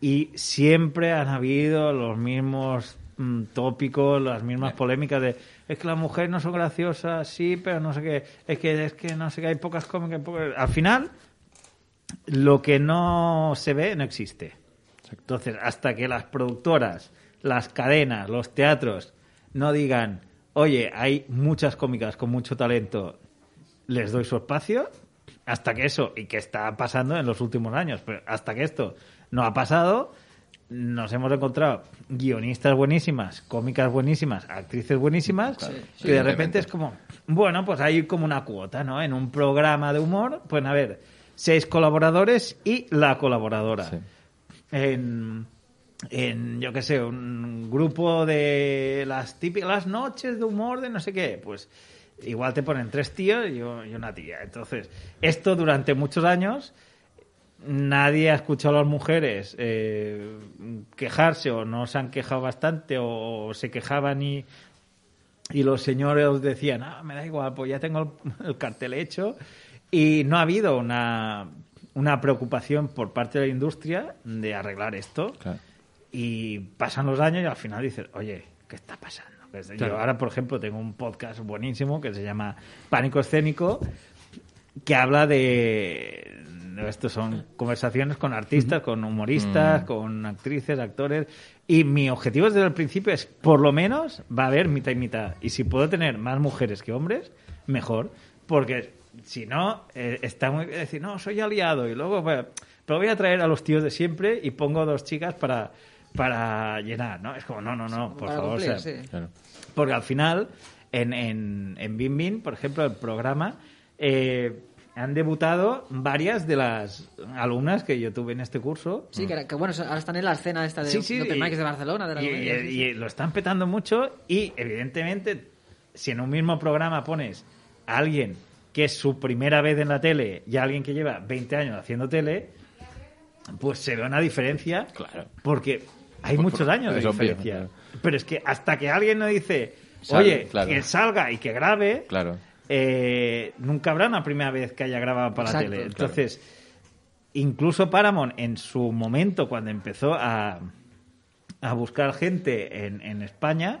y siempre han habido los mismos mm, tópicos, las mismas polémicas de es que las mujeres no son graciosas, sí, pero no sé qué, es que es que no sé qué, hay pocas cómicas, pocas... al final lo que no se ve no existe. Entonces, hasta que las productoras, las cadenas, los teatros no digan, oye, hay muchas cómicas con mucho talento, les doy su espacio, hasta que eso, y que está pasando en los últimos años, pero hasta que esto no ha pasado, nos hemos encontrado guionistas buenísimas, cómicas buenísimas, actrices buenísimas,
sí,
que de repente es como, bueno, pues hay como una cuota, ¿no? En un programa de humor, pueden haber seis colaboradores y la colaboradora.
Sí.
En, en, yo qué sé, un grupo de las típicas las noches de humor de no sé qué, pues igual te ponen tres tíos y, una tía. Entonces, esto durante muchos años nadie ha escuchado a las mujeres eh, quejarse o no se han quejado bastante o, se quejaban y, y los señores decían, ah, me da igual, pues ya tengo el, el cartel hecho. Y no ha habido una, una preocupación por parte de la industria de arreglar esto.
Claro.
Y pasan los años y al final dices, oye, ¿qué está pasando? Que es-
Claro.
Yo ahora, por ejemplo, tengo un podcast buenísimo que se llama Pánico Escénico, que habla de... Estos son conversaciones con artistas, con humoristas, con actrices, actores. Y mi objetivo desde el principio es, por lo menos, va a haber mitad y mitad. Y si puedo tener más mujeres que hombres, mejor. Porque si no, eh, está muy bien decir, no, soy aliado. Y luego, bueno, pero voy a traer a los tíos de siempre y pongo dos chicas para, para llenar, ¿no? Es como, no, no, no, por
para
favor. o
cumplir,
sea,
sí.
Claro.
porque al final, en, en, en Bin Bin, por ejemplo, el programa, eh, han debutado varias de las alumnas que yo tuve en este curso.
Sí, que, era- que bueno, ahora están en la escena esta de,
Sí, sí,
de Open
y-
de Barcelona. De la
y,
comedia,
y-
sí, sí.
y lo están petando mucho y, evidentemente, si en un mismo programa pones a alguien que es su primera vez en la tele y a alguien que lleva 20 años haciendo tele, pues se ve una diferencia.
Claro.
Porque hay
Por-
muchos
por-
años de
obvio,
diferencia.
claro.
Pero es que hasta que alguien no dice,
Sal-
oye,
claro.
que salga y que grabe,
Claro.
eh, nunca habrá una primera vez que haya grabado para
Exacto,
la tele.
claro.
Entonces, incluso Paramount en su momento, cuando empezó a, a buscar gente en, en España,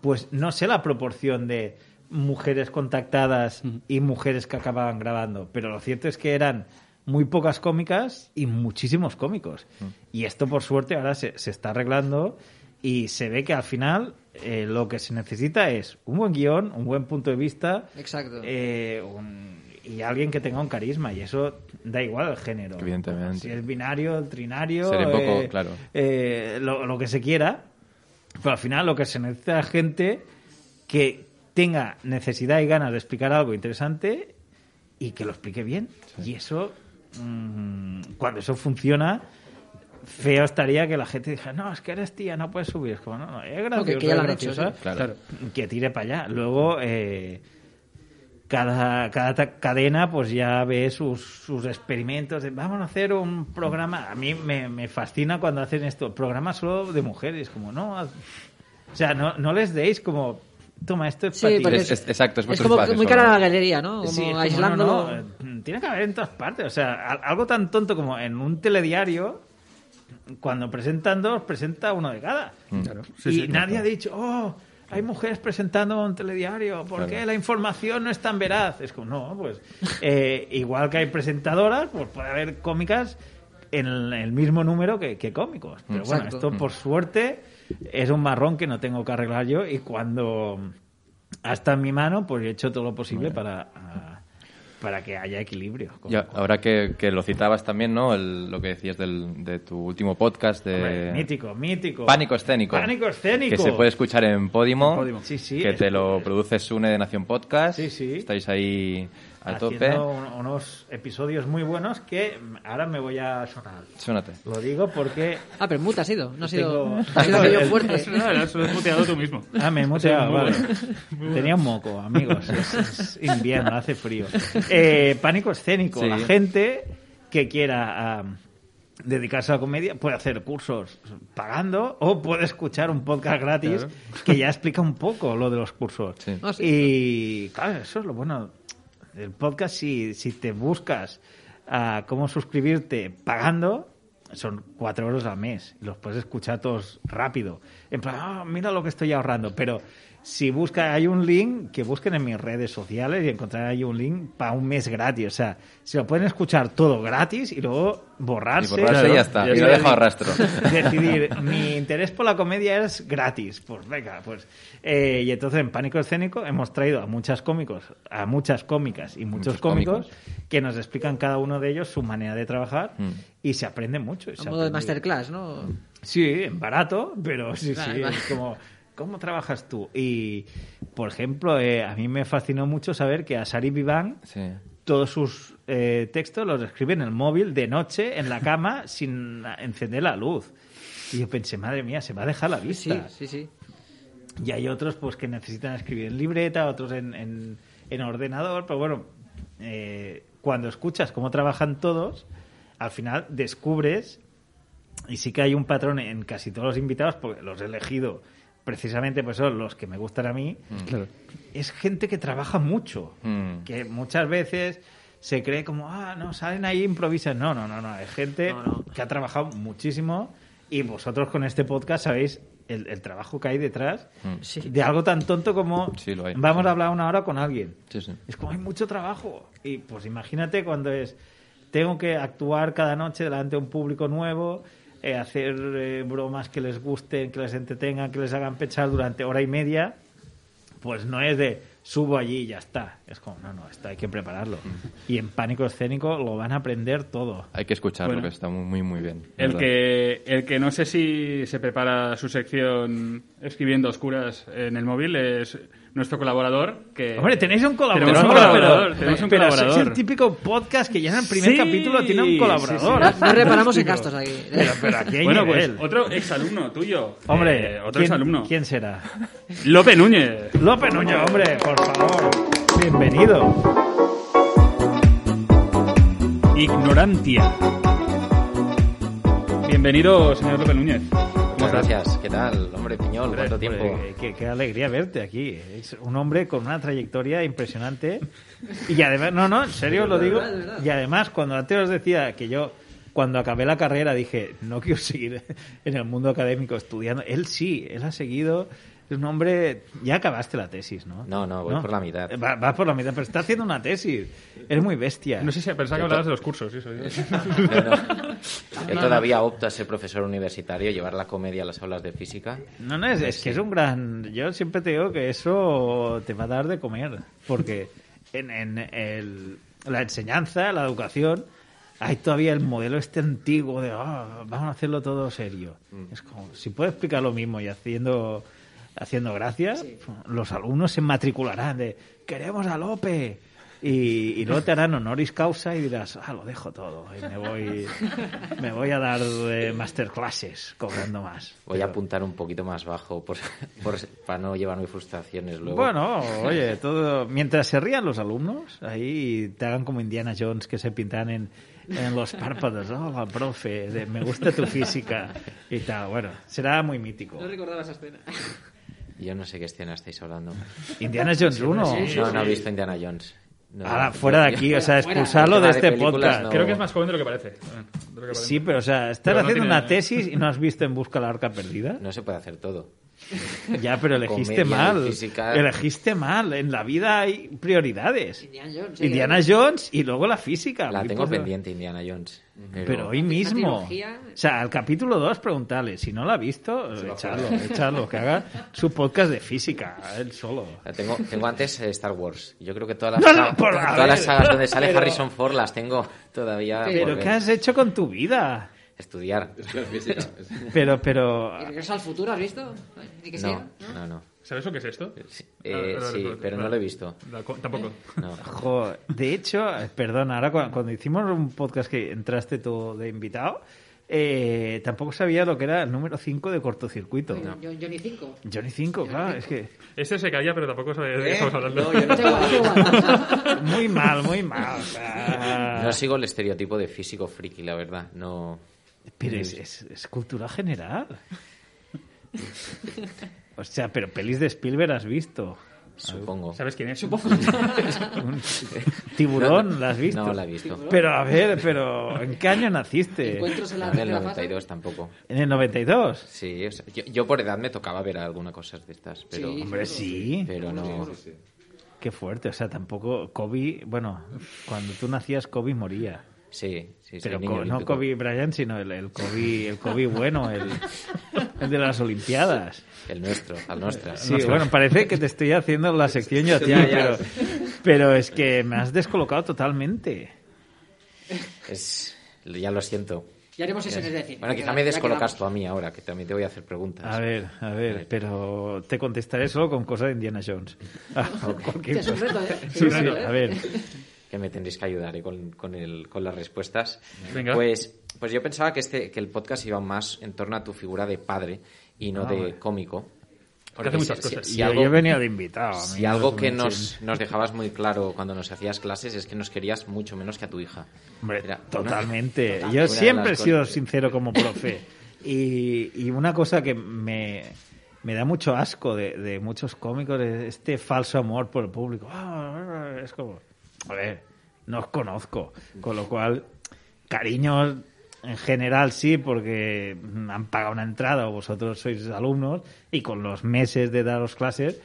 pues no sé la proporción de mujeres contactadas y mujeres que acababan grabando, pero lo cierto es que eran muy pocas cómicas y muchísimos cómicos. Y esto, por suerte, ahora se, se está arreglando y se ve que al final eh, lo que se necesita es un buen guion, un buen punto de vista
Exacto.
eh, un- y alguien que tenga un carisma. Y eso da igual el género.
Evidentemente.
Si es binario, trinario,
Seré poco,
eh,
claro.
eh, lo, lo que se quiera. Pero al final lo que se necesita es gente que tenga necesidad y ganas de explicar algo interesante y que lo explique bien. Y eso, mm, cuando eso funciona, feo estaría que la gente dijera, no, es que eres tía, no puedes subir. Es como, no, no, es graciosa,
que- que ya
es
hecho, sí.
Claro.
que tire para allá. Luego, eh, cada, cada cadena pues ya ve sus, sus experimentos de vamos a hacer un programa. A mí me, me fascina cuando hacen esto, programas solo de mujeres, como no. O sea, no, no les deis como, toma, esto es
Sí,
para ti.
Es- es- exacto, es
como
espacio
muy cara a la galería, ¿no? Como
Sí, como,
aislando.
no, no, eh, tiene que haber en todas partes. O sea, a- algo tan tonto como en un telediario, cuando presentan dos, presenta uno de cada.
Claro. Sí,
y
sí,
nadie
claro.
ha dicho, oh, hay mujeres presentando un telediario, ¿por qué
Claro.
la información no es tan veraz? Es como, no, pues eh, igual que hay presentadoras, pues puede haber cómicas en el, mismo número que, que cómicos. Pero bueno, esto por suerte es un marrón que no tengo que arreglar yo y cuando hasta en mi mano, pues he hecho todo lo posible para, ah, para que haya equilibrio. Con- con-
ahora que, que lo citabas también, ¿no? El- lo que decías del, de tu último podcast
Hombre,
de...
mítico, mítico.
Pánico escénico.
Pánico escénico.
Que se puede escuchar en Podimo.
Podimo.
Sí, sí.
que
es-
te lo produce Sune de Nación Podcast.
Sí, sí.
Estáis ahí a tope.
unos episodios muy buenos que ahora me voy a sonar.
Súnate.
Lo digo porque...
Ah, pero mute ha sido. No ha sido,
Tengo-
ha sido aquello
el-
fuerte.
No, lo has lo has muteado tú mismo.
Ah, me he muteado, vale.
bueno.
Tenía un moco, amigos. Es, es invierno, hace frío. Eh, pánico escénico.
Sí.
La gente que quiera am, dedicarse a la comedia puede hacer cursos pagando o puede escuchar un podcast gratis que ya explica un poco lo de los cursos.
Sí.
Ah, sí.
Y claro, eso es lo bueno del podcast. Si, si te buscas a cómo suscribirte pagando, son cuatro euros al mes. Los puedes escuchar todos rápido. En plan, "Ah, mira lo que estoy ahorrando. Pero si busca, hay un link que busquen en mis redes sociales y encontrarán ahí un link para un mes gratis. O sea, se lo pueden escuchar todo gratis y luego
Y
borrarse.
borrarse y ya está. Y lo he dejado rastro.
decidir, mi interés por la comedia es gratis. Pues venga, pues. Eh, y entonces en Pánico Escénico hemos traído a muchas cómicos, a muchas cómicas y muchos,
Muchos
cómicos,
cómicos.
que nos explican cada uno de ellos su manera de trabajar
Mm.
y se aprende mucho. y se
A modo de masterclass, ¿no?
Sí, barato, pero sí,
Vale,
sí,
vale.
es como, ¿cómo trabajas tú? Y, por ejemplo, eh, a mí me fascinó mucho saber que a Sari Vivan
Sí.
todos sus eh, textos los escribe en el móvil de noche, en la cama, sin encender la luz. Y yo pensé, madre mía, se va a dejar la
Sí,
vista.
sí, sí.
Y hay otros pues que necesitan escribir en libreta, otros en, en- en ordenador, pero bueno, eh, cuando escuchas cómo trabajan todos, al final descubres, y sí que hay un patrón en casi todos los invitados, porque los he elegido precisamente pues son los que me gustan a mí, es gente que trabaja mucho,
Mm.
que muchas veces se cree como, ah, no, salen ahí e improvisan. No, no, no, no, es gente
No, no.
que ha trabajado muchísimo y vosotros con este podcast sabéis el, el trabajo que hay detrás
Mm.
Sí.
de algo tan tonto como
Sí, lo hay.
vamos a hablar una hora con alguien.
Sí, sí.
Es como hay mucho trabajo. Y pues imagínate cuando es, tengo que actuar cada noche delante de un público nuevo, eh, hacer eh, bromas que les gusten, que les entretengan, que les hagan pensar durante hora y media, pues no es de subo allí y ya está. Es como, no, no, esto hay que prepararlo. Y en pánico escénico lo van a aprender todo.
Hay que escucharlo,
Bueno.
que está muy, muy, muy bien.
El
¿verdad?
que, el que no sé si se prepara su sección escribiendo oscuras en el móvil es nuestro colaborador. Que
Hombre, tenéis un colaborador.
Tenemos un
pero-
colaborador, tenemos un
pero sois
colaborador.
el típico podcast que ya en el primer
Sí,
capítulo tiene un colaborador.
sí, sí.
No reparamos en gastos aquí.
Pero, pero aquí hay
Bueno, pues
nivel.
otro exalumno tuyo.
Hombre,
Eh, otro
¿quién,
exalumno.
¿quién será?
Lope Núñez.
Lope Nuño, hombre, por favor. Bienvenido.
Ignorantia. Bienvenido, señor Lope Núñez.
Gracias. ¿Qué tal? Hombre, Piñol, ¿cuánto tiempo?
Qué, qué alegría verte aquí. Es un hombre con una trayectoria impresionante. Y además, no, no, en serio lo digo. Y además, cuando antes os decía que yo, cuando acabé la carrera, dije, no quiero seguir en el mundo académico estudiando. Él sí, él ha seguido. Es un hombre. Ya acabaste la tesis, ¿no?
No, no, voy por la mitad.
Va, va por la mitad, pero está haciendo una tesis. Es muy bestia.
No sé si pensaba que hablabas de los cursos. Eso,
No, no. Yo todavía opto a ser profesor universitario, llevar la comedia a las aulas de física.
No, no, es, es que es un gran... Yo siempre te digo que eso te va a dar de comer, porque en, en el- la enseñanza, la educación, hay todavía el modelo este antiguo de "Ah, vamos a hacerlo todo serio. Es como, si puedo explicar lo mismo y haciendo, haciendo gracia, los alumnos se matricularán de queremos a Lope. Y, y luego te harán honoris causa y dirás, ah, lo dejo todo y me voy, me voy a dar eh, masterclasses cobrando más.
Voy a apuntar un poquito más bajo por, por- para no llevarme frustraciones luego.
Bueno, oye, todo mientras se rían los alumnos, ahí te hagan como Indiana Jones que se pintan en, en los párpados. Hola, profe, de- me gusta tu física y tal. Bueno, será muy mítico.
No recordaba esa escena.
Yo no sé qué escena estáis hablando.
Indiana Jones 1.
no, no he visto Indiana Jones. No,
Ahora, fuera de aquí, o sea, expulsarlo de este podcast.
no.
Creo que es más joven de lo que parece. De lo que parece.
Sí, pero o sea, estás
Pero no
haciendo
tiene-
una tesis y no has visto En busca de la arca perdida.
No se puede hacer todo.
Ya, pero elegiste
Comedia
mal.
física.
Elegiste mal. En la vida hay prioridades.
Indiana Jones. sí,
Indiana
que-
Jones y luego la física.
La tengo
por-
pendiente, Indiana Jones. Pero,
Pero hoy mismo.
trilogía-
O sea, al capítulo 2 preguntarle. Si no la ha visto, echarlo, echarlo. Que haga su podcast de física, él solo.
la tengo, tengo antes eh, Star Wars. Yo creo que todas las,
No, por-
todas
ver,
las sagas donde sale
pero-
Harrison Ford las tengo todavía
Pero. ¿qué has hecho con tu vida?
Estudiar.
Pero, pero...
¿Y Regreso al futuro has visto? Ni que sea.
No, no, no.
¿Sabes lo que es esto?
Sí,
Ah,
eh, sí,
recuerdo.
pero no lo he visto.
Tampoco.
No.
Jo, de hecho, eh, perdona, ahora cuando, cuando hicimos un podcast que entraste tú de invitado, eh, tampoco sabía lo que era el número 5 de cortocircuito.
Yo- Johnny 5.
Johnny 5, claro, es que
Este se caía, pero tampoco sabía de qué estamos hablando.
Da igual.
muy mal, muy mal. o sea,
No sigo el estereotipo de físico friki, la verdad. No.
Pero es, es, es cultura general. O sea, pero pelis de Spielberg has visto.
Supongo.
¿Sabes quién es?
Un tiburón, ¿la has visto?
No la he visto.
Pero a ver, pero ¿en qué año naciste?
Encuentros en la
En el
tercera fase.
92 tampoco.
¿En el 92?
Sí, o sea, yo, yo por edad me tocaba ver alguna cosas de estas, pero,
Sí.
Hombre, sí.
pero no.
Qué fuerte, o sea, tampoco Kobe, bueno, cuando tú nacías Kobe moría.
Sí, sí,
Pero no. Kobe Bryant, sino el, el Kobe, el Kobe bueno, el, el de las Olimpiadas.
El nuestro, al nuestro.
Sí, bueno, parece que te estoy haciendo la sección yo a ti, pero, pero es que me has descolocado totalmente.
Es, ya lo siento.
Ya haremos eso en el decir.
Bueno, quizá me descolocas tú a mí ahora, que también te voy a hacer preguntas.
A ver, a ver, pero te contestaré solo con cosas de Indiana Jones. Ah, cualquier
Es un
cosa.
reto, ¿eh?
Sí,
un
sí,
reto, ¿eh?
a ver.
Que me tendréis que ayudar ¿eh? con, con, el, con las respuestas.
Venga.
Pues, pues yo pensaba que, este, que el podcast iba más en torno a tu figura de padre y no
Ah,
de
vale.
cómico.
Porque hace muchas cosas.
Si,
Yo,
algo,
yo he venido de invitado.
si
no
algo que nos, nos dejabas muy claro cuando nos hacías clases es que nos querías mucho menos que a tu hija.
Hombre,
Era una-
totalmente.
Total,
Yo
una de
siempre he sido
cosas.
sincero como profe. Y, y una cosa que me, me da mucho asco de, de muchos cómicos es este falso amor por el público. Ah, es como, a ver, no os conozco. Con lo cual, cariños en general sí, porque han pagado una entrada o vosotros sois alumnos y con los meses de daros clases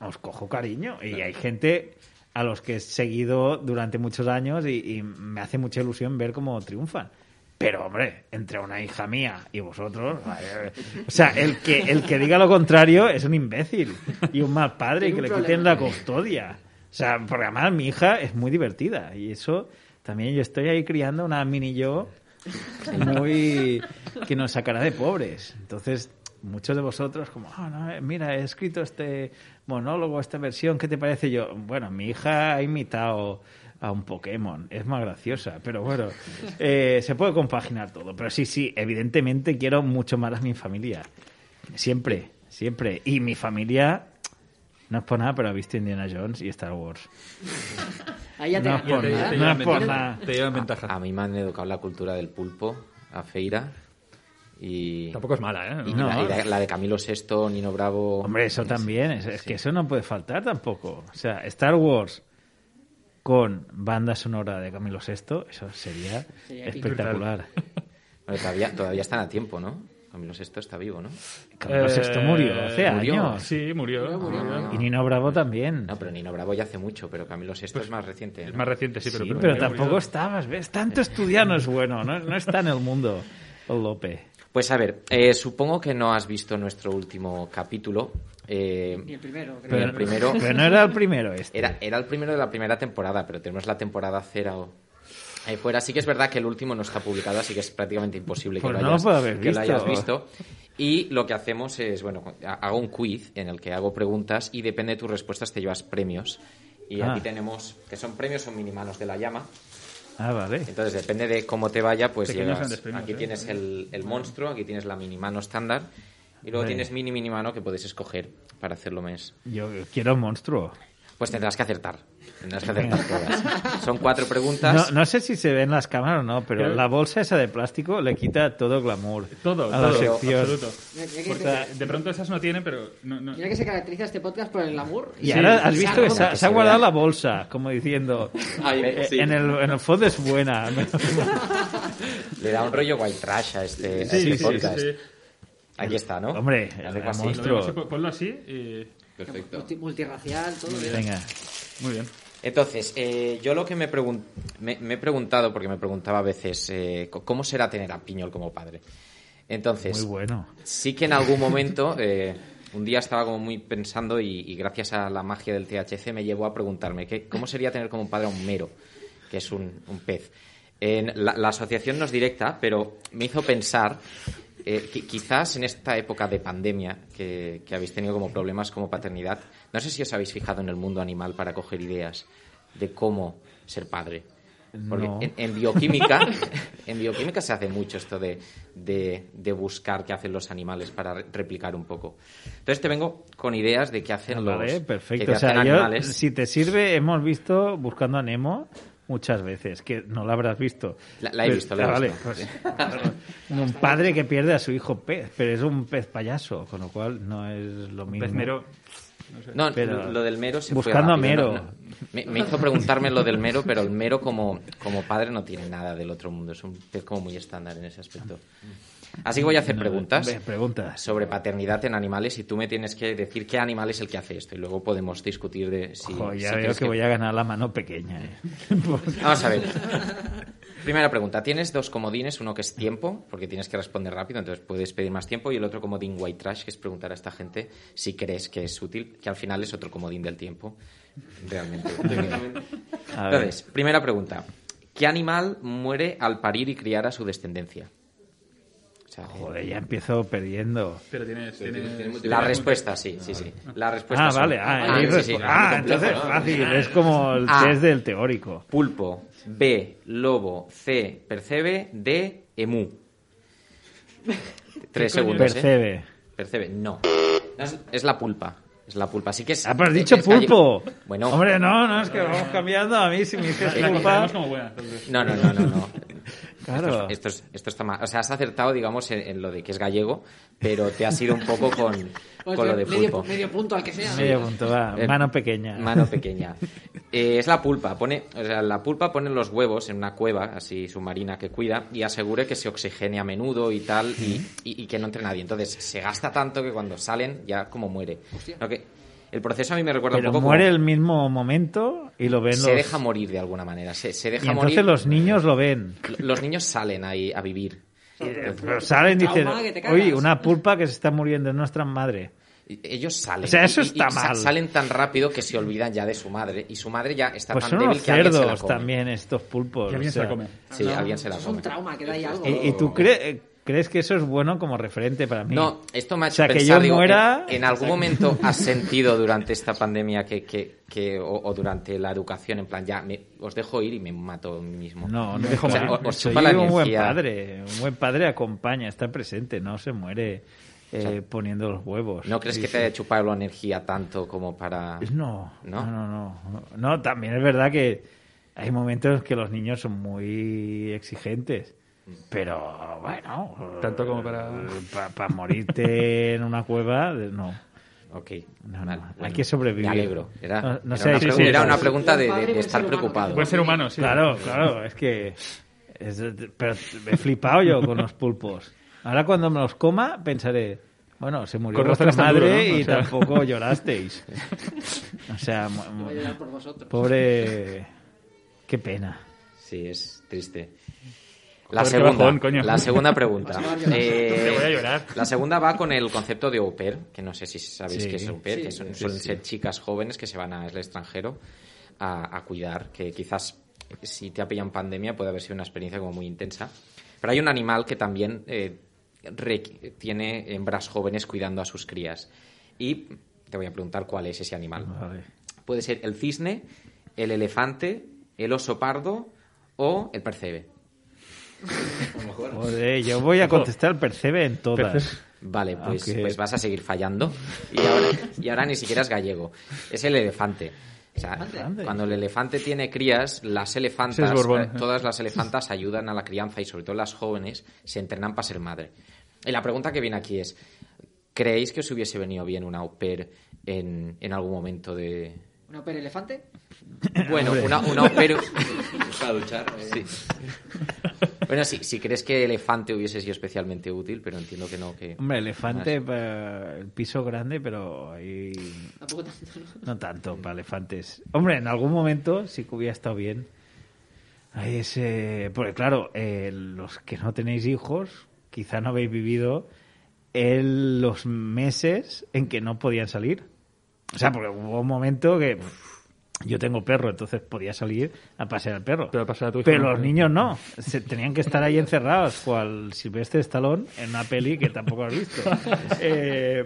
os cojo cariño. Y hay gente a los que he seguido durante muchos años y, y me hace mucha ilusión ver cómo triunfan. Pero, hombre, entre una hija mía y vosotros, o sea, el que, el que diga lo contrario es un imbécil y un mal padre y que le quiten la custodia. O sea, porque además mi hija es muy divertida y eso también yo estoy ahí criando una mini yo muy que nos sacará de pobres. Entonces, muchos de vosotros como, "Ah, eh, mira, he escrito este monólogo, esta versión, ¿qué te parece yo? Bueno, mi hija ha imitado a un Pokémon, es más graciosa, pero bueno, eh, se puede compaginar todo. Pero sí, sí, evidentemente quiero mucho más a mi familia. Siempre, siempre. Y mi familia, no es por nada, pero ha visto Indiana Jones y Star Wars.
Ahí ya te
No es por nada,
te
no
llevan
es por
ventaja.
nada.
Te llevan ventaja.
A mí me han educado la cultura del pulpo, a Feira. Y,
Tampoco es mala, ¿eh?
y
No.
la, y la- la de Camilo VI, Nino Bravo.
Hombre, eso también, es, es que eso no puede faltar tampoco. O sea, Star Wars con banda sonora de Camilo VI, eso sería espectacular.
Bueno, todavía, todavía están a tiempo, ¿no? Camilo VI está vivo, ¿no?
Camilo
Eh,
VI murió hace
murió.
años.
Sí, murió.
Murió, murió.
Y Nino Bravo también.
No, pero Nino Bravo ya hace mucho, pero Camilo VI es más reciente.
Es más reciente, sí, pero,
Sí,
pero
tampoco
murió.
estabas, ¿ves? Tanto estudiar no es bueno, no, no está en el mundo el Lope.
Pues a ver, eh, supongo que no has visto nuestro último capítulo. eh,
Ni el primero, creo.
Pero el primero-
Pero no era el primero este.
Era, era el primero de la primera temporada, pero tenemos la temporada cero ahí fuera. Sí que es verdad que el último no está publicado, así que es prácticamente imposible que,
Pues
lo,
no
hayas,
haber
que lo
visto.
hayas visto. Y lo que hacemos es, bueno, hago un quiz en el que hago preguntas y depende de tus respuestas te llevas premios. Y
Ah.
aquí tenemos, que son premios, son minimanos de la llama.
Ah, vale.
Entonces, depende de cómo te vaya, pues llegas.
premios,
Aquí
¿eh?
tienes el, el monstruo, aquí tienes la mini mano estándar. Y luego
Vale.
tienes mini mini mano que puedes escoger para hacerlo mes.
Yo quiero monstruo.
Pues tendrás que acertar. Tendrás que acertar todas. Son cuatro preguntas.
No, no sé si se ve en las cámaras o no, pero la bolsa esa de plástico le quita todo glamour
Todo,
a la
todo,
sección.
absoluto. Porque de pronto esas no tienen, pero no, no.
Mira que se caracteriza este podcast por el glamour.
Y
Sí,
ahora has visto que se, ha-
que
se ha guardado la bolsa, como diciendo, eh,
sí.
en, el, en el fondo es buena.
Le da un rollo white trash a este, a
Sí,
este
sí, sí,
podcast.
sí.
Aquí está, ¿no?
Hombre, el
así.
monstruo.
Ponlo así y...
Perfecto.
Multi- multirracial, todo. bien.
Venga.
Muy bien.
Entonces, eh, yo lo que me, me, me he preguntado, porque me preguntaba a veces, eh, ¿cómo será tener a Piñol como padre? Entonces,
Muy bueno.
sí que en algún momento, eh, un día estaba como muy pensando y, y gracias a la magia del THC me llevó a preguntarme ¿qué, cómo sería tener como padre a un mero, que es un, un pez. En la, la asociación no es directa, pero me hizo pensar eh, que quizás en esta época de pandemia que, que habéis tenido como problemas como paternidad, no sé si os habéis fijado en el mundo animal para coger ideas de cómo ser padre. Porque
No.
en, en bioquímica, en bioquímica se hace mucho esto de, de- de buscar qué hacen los animales para re- replicar un poco. Entonces te vengo con ideas de qué hacen los
Vale, perfecto.
te
O sea,
hacen
yo,
animales.
si te sirve, hemos visto Buscando a Nemo muchas veces, que no la habrás visto.
La- la he
Pero-
visto, la he
vale,
visto.
pues, un padre que pierde a su hijo pez, pero es un pez payaso, con lo cual no es lo mismo.
Pez mero.
No,
Pero-
lo del mero se
Buscando
fue
a Mero.
no, no. Me, me hizo preguntarme lo del mero, pero el mero como, como padre no tiene nada del otro mundo. Es un pez como muy estándar en ese aspecto. Así que voy a hacer preguntas
Ve, preguntas.
sobre paternidad en animales y tú me tienes que decir qué animal es el que hace esto y luego podemos discutir de si...
Ojo, ya
si
veo
crees
que voy a ganar la mano pequeña. eh.
Vamos a ver. Primera pregunta. Tienes dos comodines, uno que es tiempo, porque tienes que responder rápido, entonces puedes pedir más tiempo, y el otro comodín white trash, que es preguntar a esta gente si crees que es útil, que al final es otro comodín del tiempo, realmente. Entonces, primera pregunta. ¿Qué animal muere al parir y criar a su descendencia? Sea,
Joder, ya empiezo perdiendo.
Pero tienes... tienes...
la respuesta, sí, sí, sí. La respuesta
Ah, vale. Ah,
ah, sí, sí,
ah, entonces
¿no?
fácil. Es como el
Ah.
test del teórico.
Pulpo. B. Lobo. C. Percebe. D. Emu. Tres segundos. ¿eh?
Percebe.
Percebe. No. No, Es, es la pulpa. Es la pulpa. Así que es.
Ah, pero has dicho
es
pulpo.
Bueno.
Hombre, no, no, es que vamos cambiando. A mí si me dices pulpa...
No, no, no, no. no.
Claro.
Esto, es- esto está mal. O sea, has acertado, digamos, en, en lo de que es gallego, pero te has ido un poco con,
Pues
con lo de
medio,
pulpo.
medio punto al que sea.
Medio punto, va.
Eh,
Mano pequeña.
Mano pequeña. Eh, es la pulpa. Pone, o sea, la pulpa pone los huevos en una cueva así submarina que cuida y asegure que se oxigene a menudo y tal y, y- y que no entre nadie. Entonces se gasta tanto que cuando salen ya como muere. Que, el proceso a mí me recuerda
Pero
un poco
muere
como-
el mismo momento y lo ven
se
los...
deja morir de alguna manera. Se, se deja
y entonces
morir.
los niños lo ven.
Los niños salen ahí a vivir.
Pero salen y dicen, oye, una pulpa que se está muriendo es nuestra madre.
Ellos salen.
O sea, eso
Y- y-
está
y
mal.
Salen tan rápido que se olvidan ya de su madre. Y su madre ya está
Pues
tan
son
débil que alguien se la
cerdos
come.
también estos pulpos.
Que alguien
o
se la come.
Sí, alguien se la
Eso es un
come.
trauma, que da ahí algo.
¿Y, y tú cre- crees que eso es bueno como referente para mí?
No, esto me ha
O
hecho
sea, que
pensar,
yo muera-
en, en algún momento has sentido durante esta pandemia que, que, que- o, o durante la educación, en plan, ya, me- os dejo ir y me mato a mí mismo.
No, no
dejo
O sea, os- chupa la
un buen padre. Un buen padre acompaña, está presente, no se muere eh, poniendo los huevos.
¿No crees
Sí,
que
sí.
te haya chupado la energía tanto como para...?
No,
¿No?
no, no, no, no. No, también es verdad que hay momentos que los niños son muy exigentes. Pero bueno,
Tanto como para-
para morirte en una cueva, no.
Ok.
No, no,
vale,
hay que sobrevivir.
Me alegro. Era,
No- no
era una,
sí,
pregunta-
sí,
era
sí.
una pregunta de, estar preocupado.
Buen ser humano, sí.
Claro, claro, es que. es- pero me he flipado yo con los pulpos. Ahora cuando me los coma pensaré. Bueno, se murió
Con
vuestra madre
duro, ¿no?
y
O sea.
tampoco llorasteis. O sea, mu- mu-
Voy a llorar por vosotros.
pobre. Qué pena.
Sí, es triste. La
Joder,
segunda,
bajón, coño.
la segunda pregunta. Eh,
Te voy a llorar.
La segunda va con el concepto de au pair, que no sé si sabéis
Sí.
qué es au pair,
Sí.
que son,
Sí,
suelen
sí.
ser chicas jóvenes que se van al extranjero a, a cuidar, que quizás si te ha pillado en pandemia puede haber sido una experiencia como muy intensa. Pero hay un animal que también eh, tiene hembras jóvenes cuidando a sus crías. Y te voy a preguntar cuál es ese animal.
Vale.
Puede ser el cisne, el elefante, el oso pardo o el percebe.
Joder, yo voy a contestar percebe en todas.
Vale, pues, pues vas a seguir fallando. Y ahora, y ahora ni siquiera es gallego. Es el elefante. O sea,
Elefante.
cuando el elefante tiene crías, las elefantas,
Borbón.
eh, todas las elefantas ayudan a la crianza y sobre todo las jóvenes se entrenan para ser madre. Y la pregunta que viene aquí es, ¿creéis que os hubiese venido bien una au pair en, en algún momento de...
¿Un oper elefante?
Bueno, una, una au pair...
Para duchar. eh.
Sí. Bueno, sí, si crees que elefante hubiese sido especialmente útil, pero entiendo que no. Que...
Hombre, elefante, pa- el piso grande, pero ahí
Tampoco tanto, ¿no?
no tanto para elefantes. Hombre, en algún momento sí que hubiera estado bien. Hay ese... Porque claro, eh, los que no tenéis hijos, quizá no habéis vivido el- los meses en que no podían salir. O sea, porque hubo un momento que... pff, yo tengo perro, entonces podía salir a pasear al perro.
Pero a pasear a tu hijo
Pero
no.
los niños no. Se, tenían que estar ahí encerrados, cual Silvestre Stallone en una peli que tampoco has visto. Eh,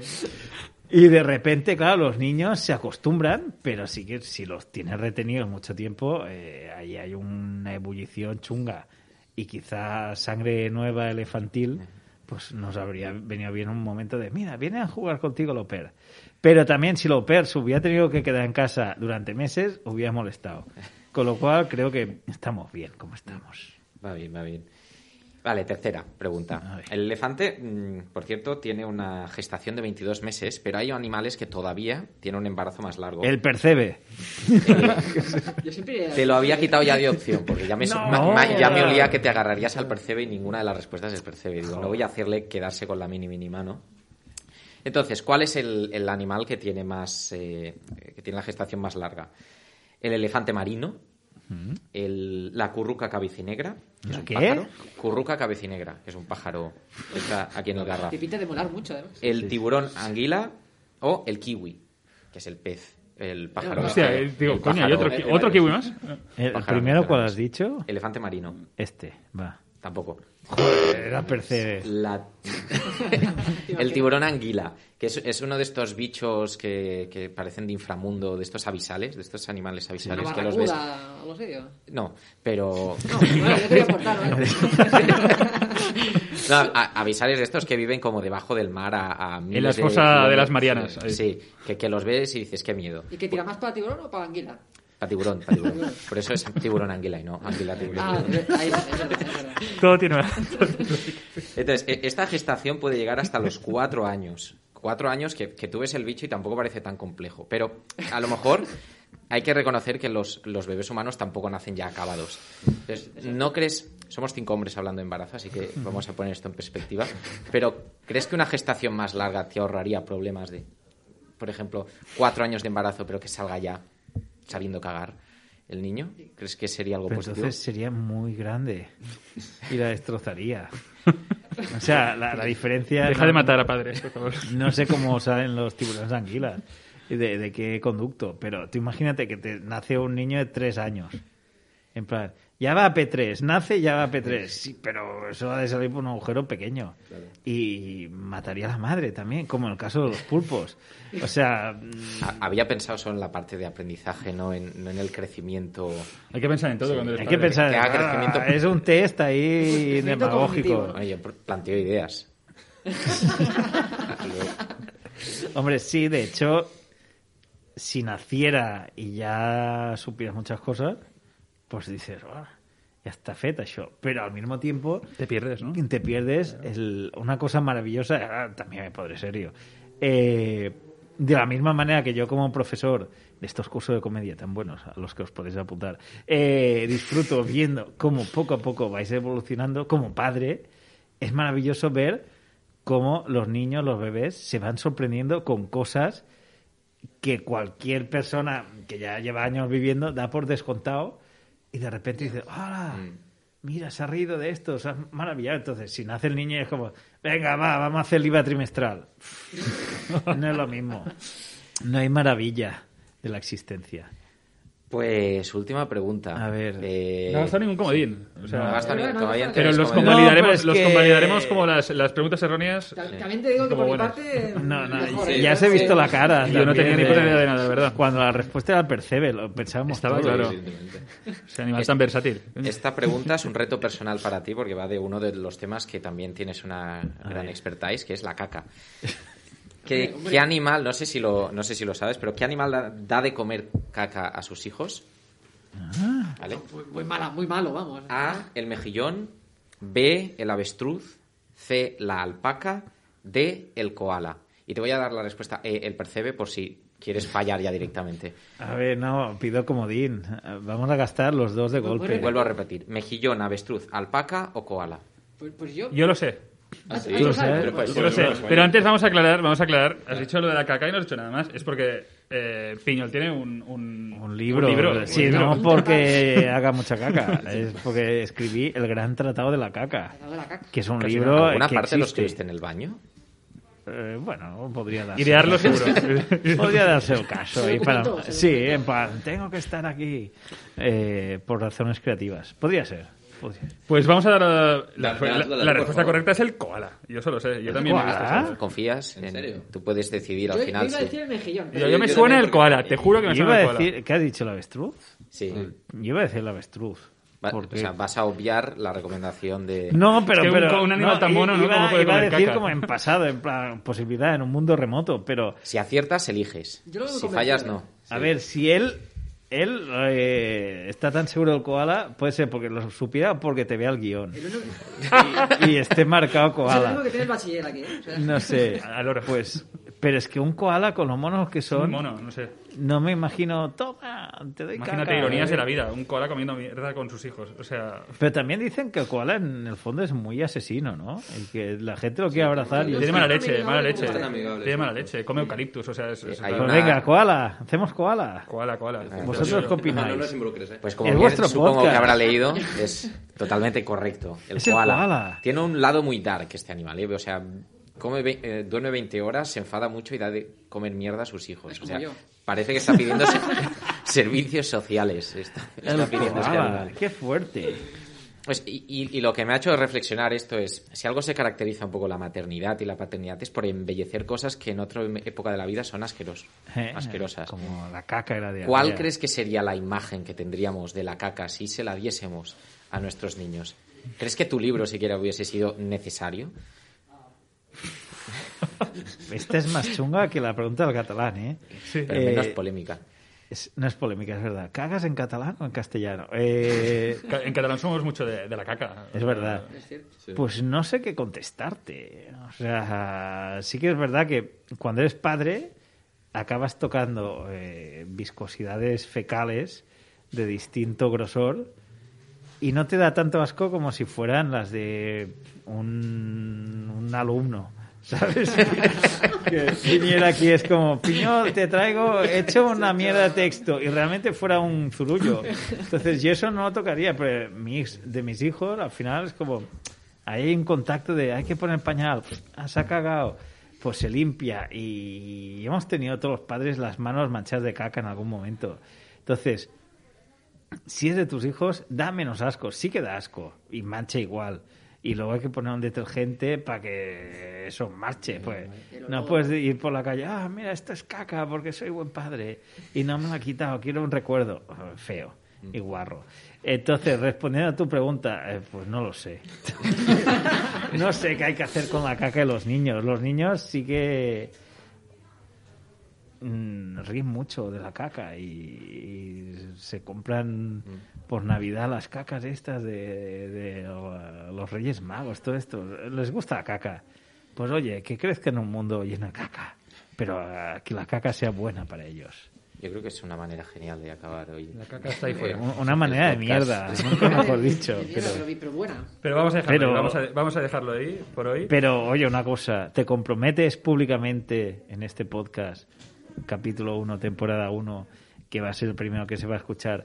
y de repente, claro, los niños se acostumbran, pero sí que si los tienes retenidos mucho tiempo, eh, ahí hay una ebullición chunga. Y quizá sangre nueva elefantil, pues nos habría venido bien un momento de, mira, viene a jugar contigo Loper. Pero también si Loper se hubiera tenido que quedar en casa durante meses, hubiera molestado. Con lo cual creo que estamos bien como estamos.
Va bien, va bien. Vale, tercera pregunta. El elefante, mm, por cierto, tiene una gestación de 22 meses, pero hay animales que todavía tienen un embarazo más largo.
El percebe.
Siempre...
Te lo había quitado ya de opción, porque ya me,
No.
ma- ma- ya me olía que te agarrarías al percebe y ninguna de las respuestas es percebe. Digo, no voy a hacerle quedarse con la mini mini mano. Entonces, ¿cuál es el, el animal que tiene más eh, que tiene la gestación más larga? El elefante marino, el- la curruca cabecinegra, que es
¿La
un
qué?
pájaro. Curruca cabecinegra, que es un pájaro que está aquí en el Garraf.
Te pinta de molar mucho, además.
El tiburón anguila o el kiwi, que es el pez, el pájaro.
Hostia, eh, digo,
el
coño, ¿hay
pájaro-
otro, ki- otro kiwi más?
El primero, ¿cuál has dicho?
Elefante marino,
Este, va.
Tampoco.
Era percebe.
La- el tiburón anguila, que es, es uno de estos bichos que, que parecen de inframundo, de estos avisales, de estos animales
Una
avisales que los ves. No, pero.
No, bueno, yo quería aportar, ¿vale?
No, a- avisales de estos que viven como debajo del mar a, a miles
la
de
fosa de las Marianas.
Sí, que, que los ves y dices, qué miedo.
¿Y qué tira más para tiburón o para anguila?
Para tiburón, para tiburón. Por eso es tiburón anguila y no anguila tiburón.
Ah, ahí, es verdad, es verdad.
Todo tiene...
Entonces, e- esta gestación puede llegar hasta los cuatro años. Cuatro años que, que tú ves el bicho y tampoco parece tan complejo. Pero a lo mejor hay que reconocer que los, los bebés humanos tampoco nacen ya acabados. Entonces, ¿no crees? Somos cinco hombres hablando de embarazo, así que vamos a poner esto en perspectiva. Pero, ¿crees que una gestación más larga te ahorraría problemas de, por ejemplo, cuatro años de embarazo, pero que salga ya sabiendo cagar el niño? ¿Crees que sería algo
Pero
positivo?
entonces sería muy grande y la destrozaría. O sea, la, la diferencia...
Deja
no-
de matar a padres, por favor.
No sé cómo salen los tiburones anguilas, de, de qué conducto, pero tú imagínate que te nace un niño de tres años. En plan, ya va a P3, nace y ya va a P3. Sí, pero eso ha de salir por un agujero pequeño. Y mataría a la madre también, como en el caso de los pulpos. O sea, mm,
Ha- Había pensado solo en la parte de aprendizaje, no en, no en el crecimiento.
Hay que pensar en todo cuando eres
hay que pensar,
que haga
ah,
crecimiento-
es un test ahí demagógico.
Bueno, yo planteo ideas.
Hombre, sí, de hecho, si naciera y ya supieras muchas cosas, pues dices, "Ah, ya está feta eso. Pero al mismo tiempo
Te pierdes, ¿no?
te pierdes el- una cosa maravillosa, ah, también me podré serio. Eh, de la misma manera que yo como profesor de estos cursos de comedia tan buenos a los que os podéis apuntar, eh, disfruto viendo cómo poco a poco vais evolucionando como padre, es maravilloso ver cómo los niños, los bebés, se van sorprendiendo con cosas que cualquier persona que ya lleva años viviendo da por descontado y de repente dice, ¡Hala! Mira, se ha reído de esto, se ha maravillado. Entonces, si nace el niño es como, venga, va, vamos a hacer el IVA trimestral. no es lo mismo. No hay maravilla de la existencia.
Pues última pregunta.
A ver.
Eh,
No ha gastado ningún comodín. O sea,
no ha gastado
Pero no,
los convalidaremos, los
que-
convalidaremos como las, las preguntas erróneas.
También también te digo que por mi parte.
No, no,
mejor,
ya,
¿eh?
os he visto la cara.
Yo no tenía ni puta idea de nada, de verdad.
Cuando la respuesta era el percebe, lo pensábamos
Estaba claro. Ese animal tan versátil.
Esta pregunta es un reto personal para ti porque va de uno de los temas que también tienes una gran expertise, que es la caca. ¿Qué, qué animal, no sé, si lo, no sé si lo sabes, pero qué animal da, da de comer caca a sus hijos? ¿Vale?
Muy, muy mala, muy malo, vamos.
A, el mejillón. B, el avestruz. C, la alpaca. D, el koala. Y te voy a dar la respuesta E, el percebe, por si quieres fallar ya directamente.
A ver, no, pido comodín. Vamos a gastar los dos de golpe.
Vuelvo a repetir. Mejillón, avestruz, alpaca o koala.
Pues, pues yo.
Yo lo sé.
Ah,
¿Tú lo sabes?
Pero, pues,
Yo lo sé. Pero antes vamos a aclarar, vamos a aclarar. Has dicho lo de la caca y no has dicho nada más. Es porque eh, Piñol tiene un, un,
Un libro.
un libro,
sí,
un libro.
no porque haga mucha caca. Es porque escribí El Gran Tratado de la Caca.
Tratado de la caca.
Que es un
Casi
libro
¿Alguna
que
parte lo
existe.
escribiste en el baño?
Eh, bueno, podría darse.
Idearlo seguro.
Podría darse el caso. Y para- Sí, en plan, tengo que estar aquí eh, por razones creativas. Podría ser.
Pues vamos a dar la, la- respuesta correcta es el koala. Yo solo sé. Yo también he visto
koala?
eso.
¿Confías?
¿En serio?
Tú puedes decidir al
Yo, yo
final.
iba a decir el mejillón.
Yo, yo me suena el koala. Te juro que me suena
iba
el
a
koala.
decir, ¿qué ha dicho el avestruz?
Sí.
Yo iba a decir el avestruz.
Va- O sea, vas a obviar la recomendación de...
No, pero,
Es que un
pero
co- un animal tan mono, ¿no?
Iba,
¿Cómo puede
iba a decir
caca?
como en pasado, en plan posibilidad en un mundo remoto, pero
Si aciertas, eliges. Si fallas,
¿eh?
no.
a ver si él él eh, está tan seguro del koala, puede ser porque lo supiera o porque te vea el guion
El único,
y, y esté marcado
es el único
koala.
que tiene el bachiller aquí, ¿eh? O sea,
No sé,
Al oro.
pues, pero es que un koala con los monos que
Un
son,
mono, no sé.
no me imagino, toma, te doy
Imagínate
caca".
ironías de la vida. Un koala comiendo mierda con sus hijos. O sea,
Pero también dicen que el koala en el fondo es muy asesino, ¿no? Y que la gente lo quiere abrazar. y
tiene mala
no
leche, mala leche. Tiene mala leche. Come eucaliptus, o sea, es...
Pues
una-
venga, koala, hacemos koala.
Koala, koala.
¿Vosotros qué opináis?
No involucres, ¿eh?
Pues como
Es
bien
vuestro
supongo
podcast.
que habrá leído, es totalmente correcto. El
Es el
koala.
koala.
Tiene un lado muy dark este animal, ¿eh? O sea, come ve- eh, duerme 20 horas, se enfada mucho y da de comer mierda a sus hijos.
Es
o
como
sea,
yo.
parece que está pidiendo se- servicios sociales. Está, está pidiendo este animal.
qué fuerte.
Pues, y, y- y lo que me ha hecho reflexionar esto es, si algo se caracteriza un poco la maternidad y la paternidad es por embellecer cosas que en otra época de la vida son asqueros,
Eh,
asquerosas.
Como la caca era de
¿Cuál crees que sería la imagen que tendríamos de la caca si se la diésemos a nuestros niños? ¿Crees que tu libro siquiera hubiese sido necesario?
Esta es más chunga que la pregunta del catalán, ¿eh?
Pero
Eh,
menos polémica.
es- no es polémica, es verdad. ¿Cagas en catalán o en castellano? Eh,
En catalán somos mucho de, de la caca.
es verdad.
es cierto.
Pues no sé qué contestarte. O sea, sí que es verdad que cuando eres padre acabas tocando eh, viscosidades fecales de distinto grosor y no te da tanto asco como si fueran las de un, un alumno. ¿Sabes? que viniera aquí es como, Piñol, te traigo, he hecho una mierda de texto y realmente fuera un zurullo. Entonces, yo eso no lo tocaría, pero mis, de mis hijos, al final es como, hay un contacto de, hay que poner pañal, ah, se ha cagado, pues se limpia y hemos tenido todos los padres las manos manchadas de caca en algún momento. Entonces, si es de tus hijos, da menos asco. Sí que da asco y mancha igual. Y luego hay que poner un detergente para que eso marche. Pues no puedes ir por la calle, ah, mira, esto es caca porque soy buen padre y no me lo ha quitado, quiero un recuerdo. Feo y guarro. Entonces, respondiendo a tu pregunta, eh, pues no lo sé. no sé qué hay que hacer con la caca de los niños. Los niños sí que mm, ríen mucho de la caca y, y se compran por Navidad las cacas estas de, de los Reyes Magos, todo esto. Les gusta la caca. Pues oye, que crezca en un mundo lleno de caca, pero uh, que la caca sea buena para ellos.
Yo creo que es una manera genial de acabar hoy.
La caca está ahí fuera.
Un- Una manera de mierda, nunca mejor dicho. Pero,
pero, pero buena.
Pero vamos a dejarlo,
Pero-
ahí, vamos, a, vamos a dejarlo ahí por hoy.
pero oye, una cosa, ¿te comprometes públicamente en este podcast, capítulo 1, temporada 1, que va a ser el primero que se va a escuchar,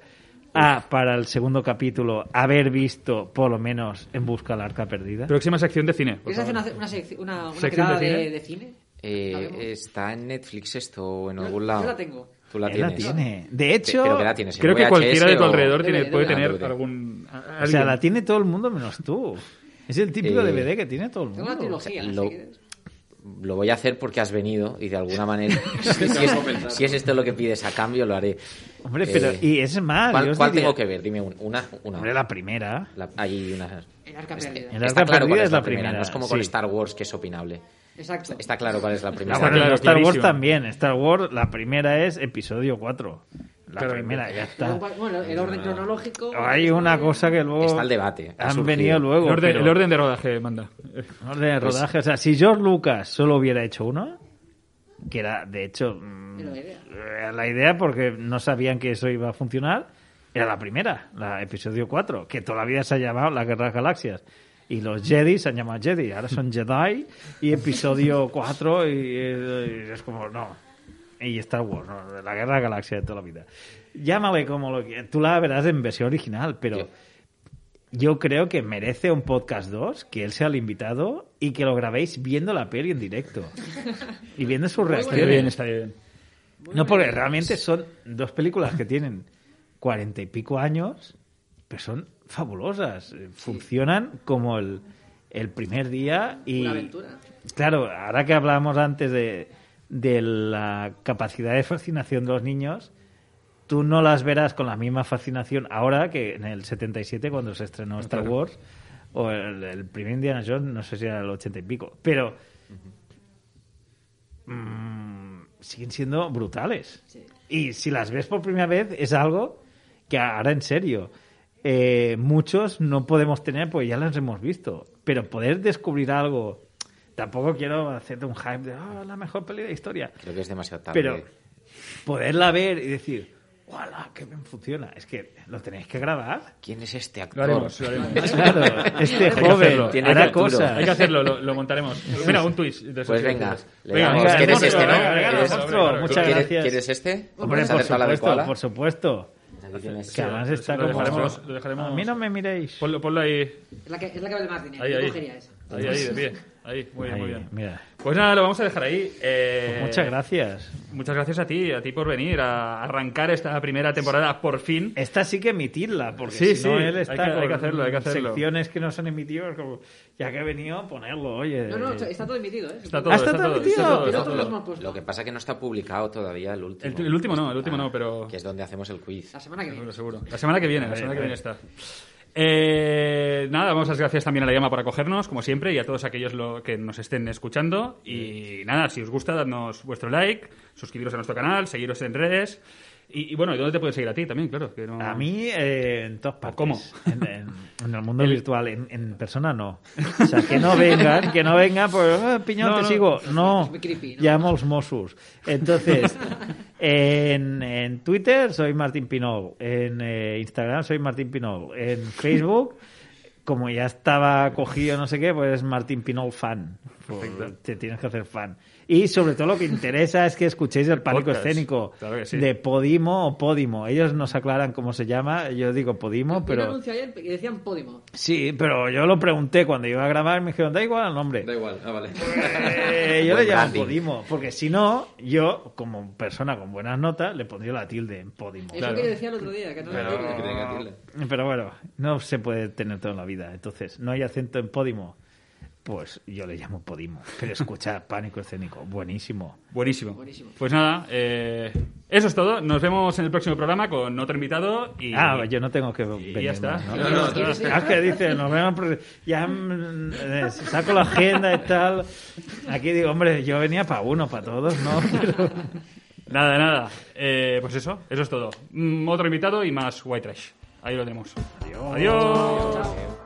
a, para el segundo capítulo, haber visto, por lo menos, En busca del arca perdida?
Próxima sección de cine.
¿Quieres hacer una, una, secci- una, una
¿Sección
quedada
de cine?
de cine?
Eh,
¿La?
¿Está en Netflix esto o en
Yo-
algún
yo
lado?
la tengo.
Tú la
la
tienes.
tiene. De hecho,
¿Pero que la
Creo que cualquiera de tu
o-
alrededor tiene,
DVD,
puede
ah,
tener algún...
o sea, la tiene todo el mundo menos tú. Es el típico
Eh,
DVD que tiene todo el
Tengo
mundo.
una trilogía.
Lo-
si quieres.
Lo voy a hacer porque has venido y de alguna manera, si, es, si es esto lo que pides a cambio, lo haré.
Hombre, pero
Eh,
y es más,
¿Cuál,
os
cuál
diría-
tengo que ver? Dime un- una. una.
Hombre, la primera.
La- hay una.
El arca perdida.
El
Está
arca
claro
perdida es
es la primera.
primera,
No es como con
sí.
Star Wars, que es opinable.
Exacto.
Está claro cuál es la primera.
Está
Bueno,
claro,
Star Wars también. Star Wars, la primera es episodio 4. La primera, ya está.
Luego, Bueno, el orden cronológico.
Hay una cosa que luego.
Está el debate, ha
Han
surgido.
venido luego.
El orden,
pero-
el orden de rodaje manda.
orden de rodaje. O sea, si George Lucas solo hubiera hecho uno, que era, de hecho, mm,
Era la idea.
la idea porque no sabían que eso iba a funcionar, era la primera, la episodio 4, que toda la vida se ha llamado La Guerra de las Galaxias. Y los Jedi se han llamado Jedi, ahora son Jedi, y episodio 4, y, y es como, no. Y Star Wars, no, la Guerra de las Galaxias de toda la vida. Llámale como lo que. Tú la verás en versión original, pero
Yo-
yo creo que merece un podcast 2, que él sea el invitado y que lo grabéis viendo la peli en directo. Y viendo sus
Está
reacciones.
bien, está bien.
No, porque realmente son dos películas que tienen cuarenta y pico años, pero son fabulosas. Funcionan como el, el primer día y...
Una aventura.
Claro, ahora que hablábamos antes de, de la capacidad de fascinación de los niños, tú no las verás con la misma fascinación ahora que en el 77 cuando se estrenó Star
Claro.
Wars o el, el primer Indiana Jones, no sé si era el 80 y pico, pero mm, siguen siendo brutales. Y si las ves por primera vez es algo que ahora en serio eh, muchos no podemos tener porque ya las hemos visto. Pero poder descubrir algo, tampoco quiero hacerte un hype de "Ah, la mejor peli de la historia.
Creo que es demasiado tarde.
Pero poderla ver y decir, ¡Wala! ¡Qué bien funciona! Es que lo tenéis que grabar.
¿Quién es este
Lo
actor?
haremos, lo haremos.
Claro, este joven.
Tiene
hará cosas.
Hay que hacerlo, lo, lo montaremos. Mira, un twist. de
Pues venga,
dices.
le
Venga,
damos.
venga,
¿Quieres
monstruo,
este, no?
Muchas
¿Quieres,
gracias.
¿Quieres este?
Hombre,
¿Has
por supuesto, por supuesto. Que además está
lo dejaremos, lo dejaremos-
A mí no me miréis.
Ponlo, ponlo ahí,
Es la que, es la que vale más dinero.
ahí,
Yo
ahí.
cogería esa.
Ahí, ahí, de pie. Ahí, muy bien,
Ahí,
muy bien.
Mira.
Pues nada, lo vamos a dejar ahí. Eh,
Pues muchas gracias.
Muchas gracias a ti, a ti por venir a arrancar esta primera temporada por fin.
Esta sí que emitirla, porque
Sí,
si no
sí,
él
hay
está
que- hay que hacerlo, hay que hacerlo.
secciones que no se han emitido, es como, ya que ha venido, ponerlo, oye.
No, no, está todo emitido, ¿eh?
Está todo,
¿Ah, está
está
todo
todo,
metido?
está todo,
Pero
está todo.
los hemos puesto.
Lo que pasa es que no está publicado todavía el último.
El, el último no, el último no, pero
Que es donde hacemos el quiz.
La semana que
seguro,
viene.
seguro. La semana que viene, la semana que viene está. Eh, nada, damos las gracias también a la llama por acogernos, como siempre, y a todos aquellos lo, que nos estén escuchando. Y nada, si os gusta, dadnos vuestro like, suscribiros a nuestro canal, seguiros en redes. Y, y bueno, ¿y dónde te puedes seguir a ti también? Claro. Que no...
A mí, eh, en todas partes.
¿Cómo?
En, en- en el mundo virtual, en, en persona no. O sea, que no vengan, que no vengan, pues, "Ah, piñón,
No,
te
no.
sigo. No,
Es creepy, ¿no?
llamo los Mossos. Entonces, en, en Twitter soy Martín Pinol, en eh, Instagram soy Martín Pinol, en Facebook, como ya estaba cogido no sé qué, pues Martín Pinol fan. Pues, te tienes que hacer fan. Y sobre todo lo que interesa es que escuchéis el pánico
podcast.
escénico
Claro que sí.
de Podimo o Podimo. Ellos nos aclaran cómo se llama. Yo digo Podimo, pero
anuncio ayer que decían Podimo.
sí, pero yo lo pregunté cuando iba a grabar. Me dijeron da igual el nombre.
Da igual, ah, vale.
Eh, yo
Buen
le llamo
branding.
Podimo, porque si no, yo como persona con buenas notas le pondría la tilde en Podimo.
Eso
Claro.
que decía el otro día, que no
Pero,
tilde.
pero bueno, no se puede tener todo en la vida. Entonces, no hay acento en Podimo. Pues yo le llamo Podimo. Pero escucha, pánico escénico. Buenísimo.
Buenísimo.
Buenísimo.
Pues nada, eh, eso es todo. Nos vemos en el próximo programa con otro invitado. Y,
Ah, yo no tengo que
y
venir
ya está.
más, ¿no?
No, no, está.
Ah, es que dice, nos vemos, ya mm, eh, saco la agenda y tal. Aquí digo, hombre, yo venía para uno, para todos, ¿no? Pero-
Nada, nada. Eh, pues eso, eso es todo. Mm, otro invitado y más White Trash. Ahí lo tenemos. Adiós. Adiós.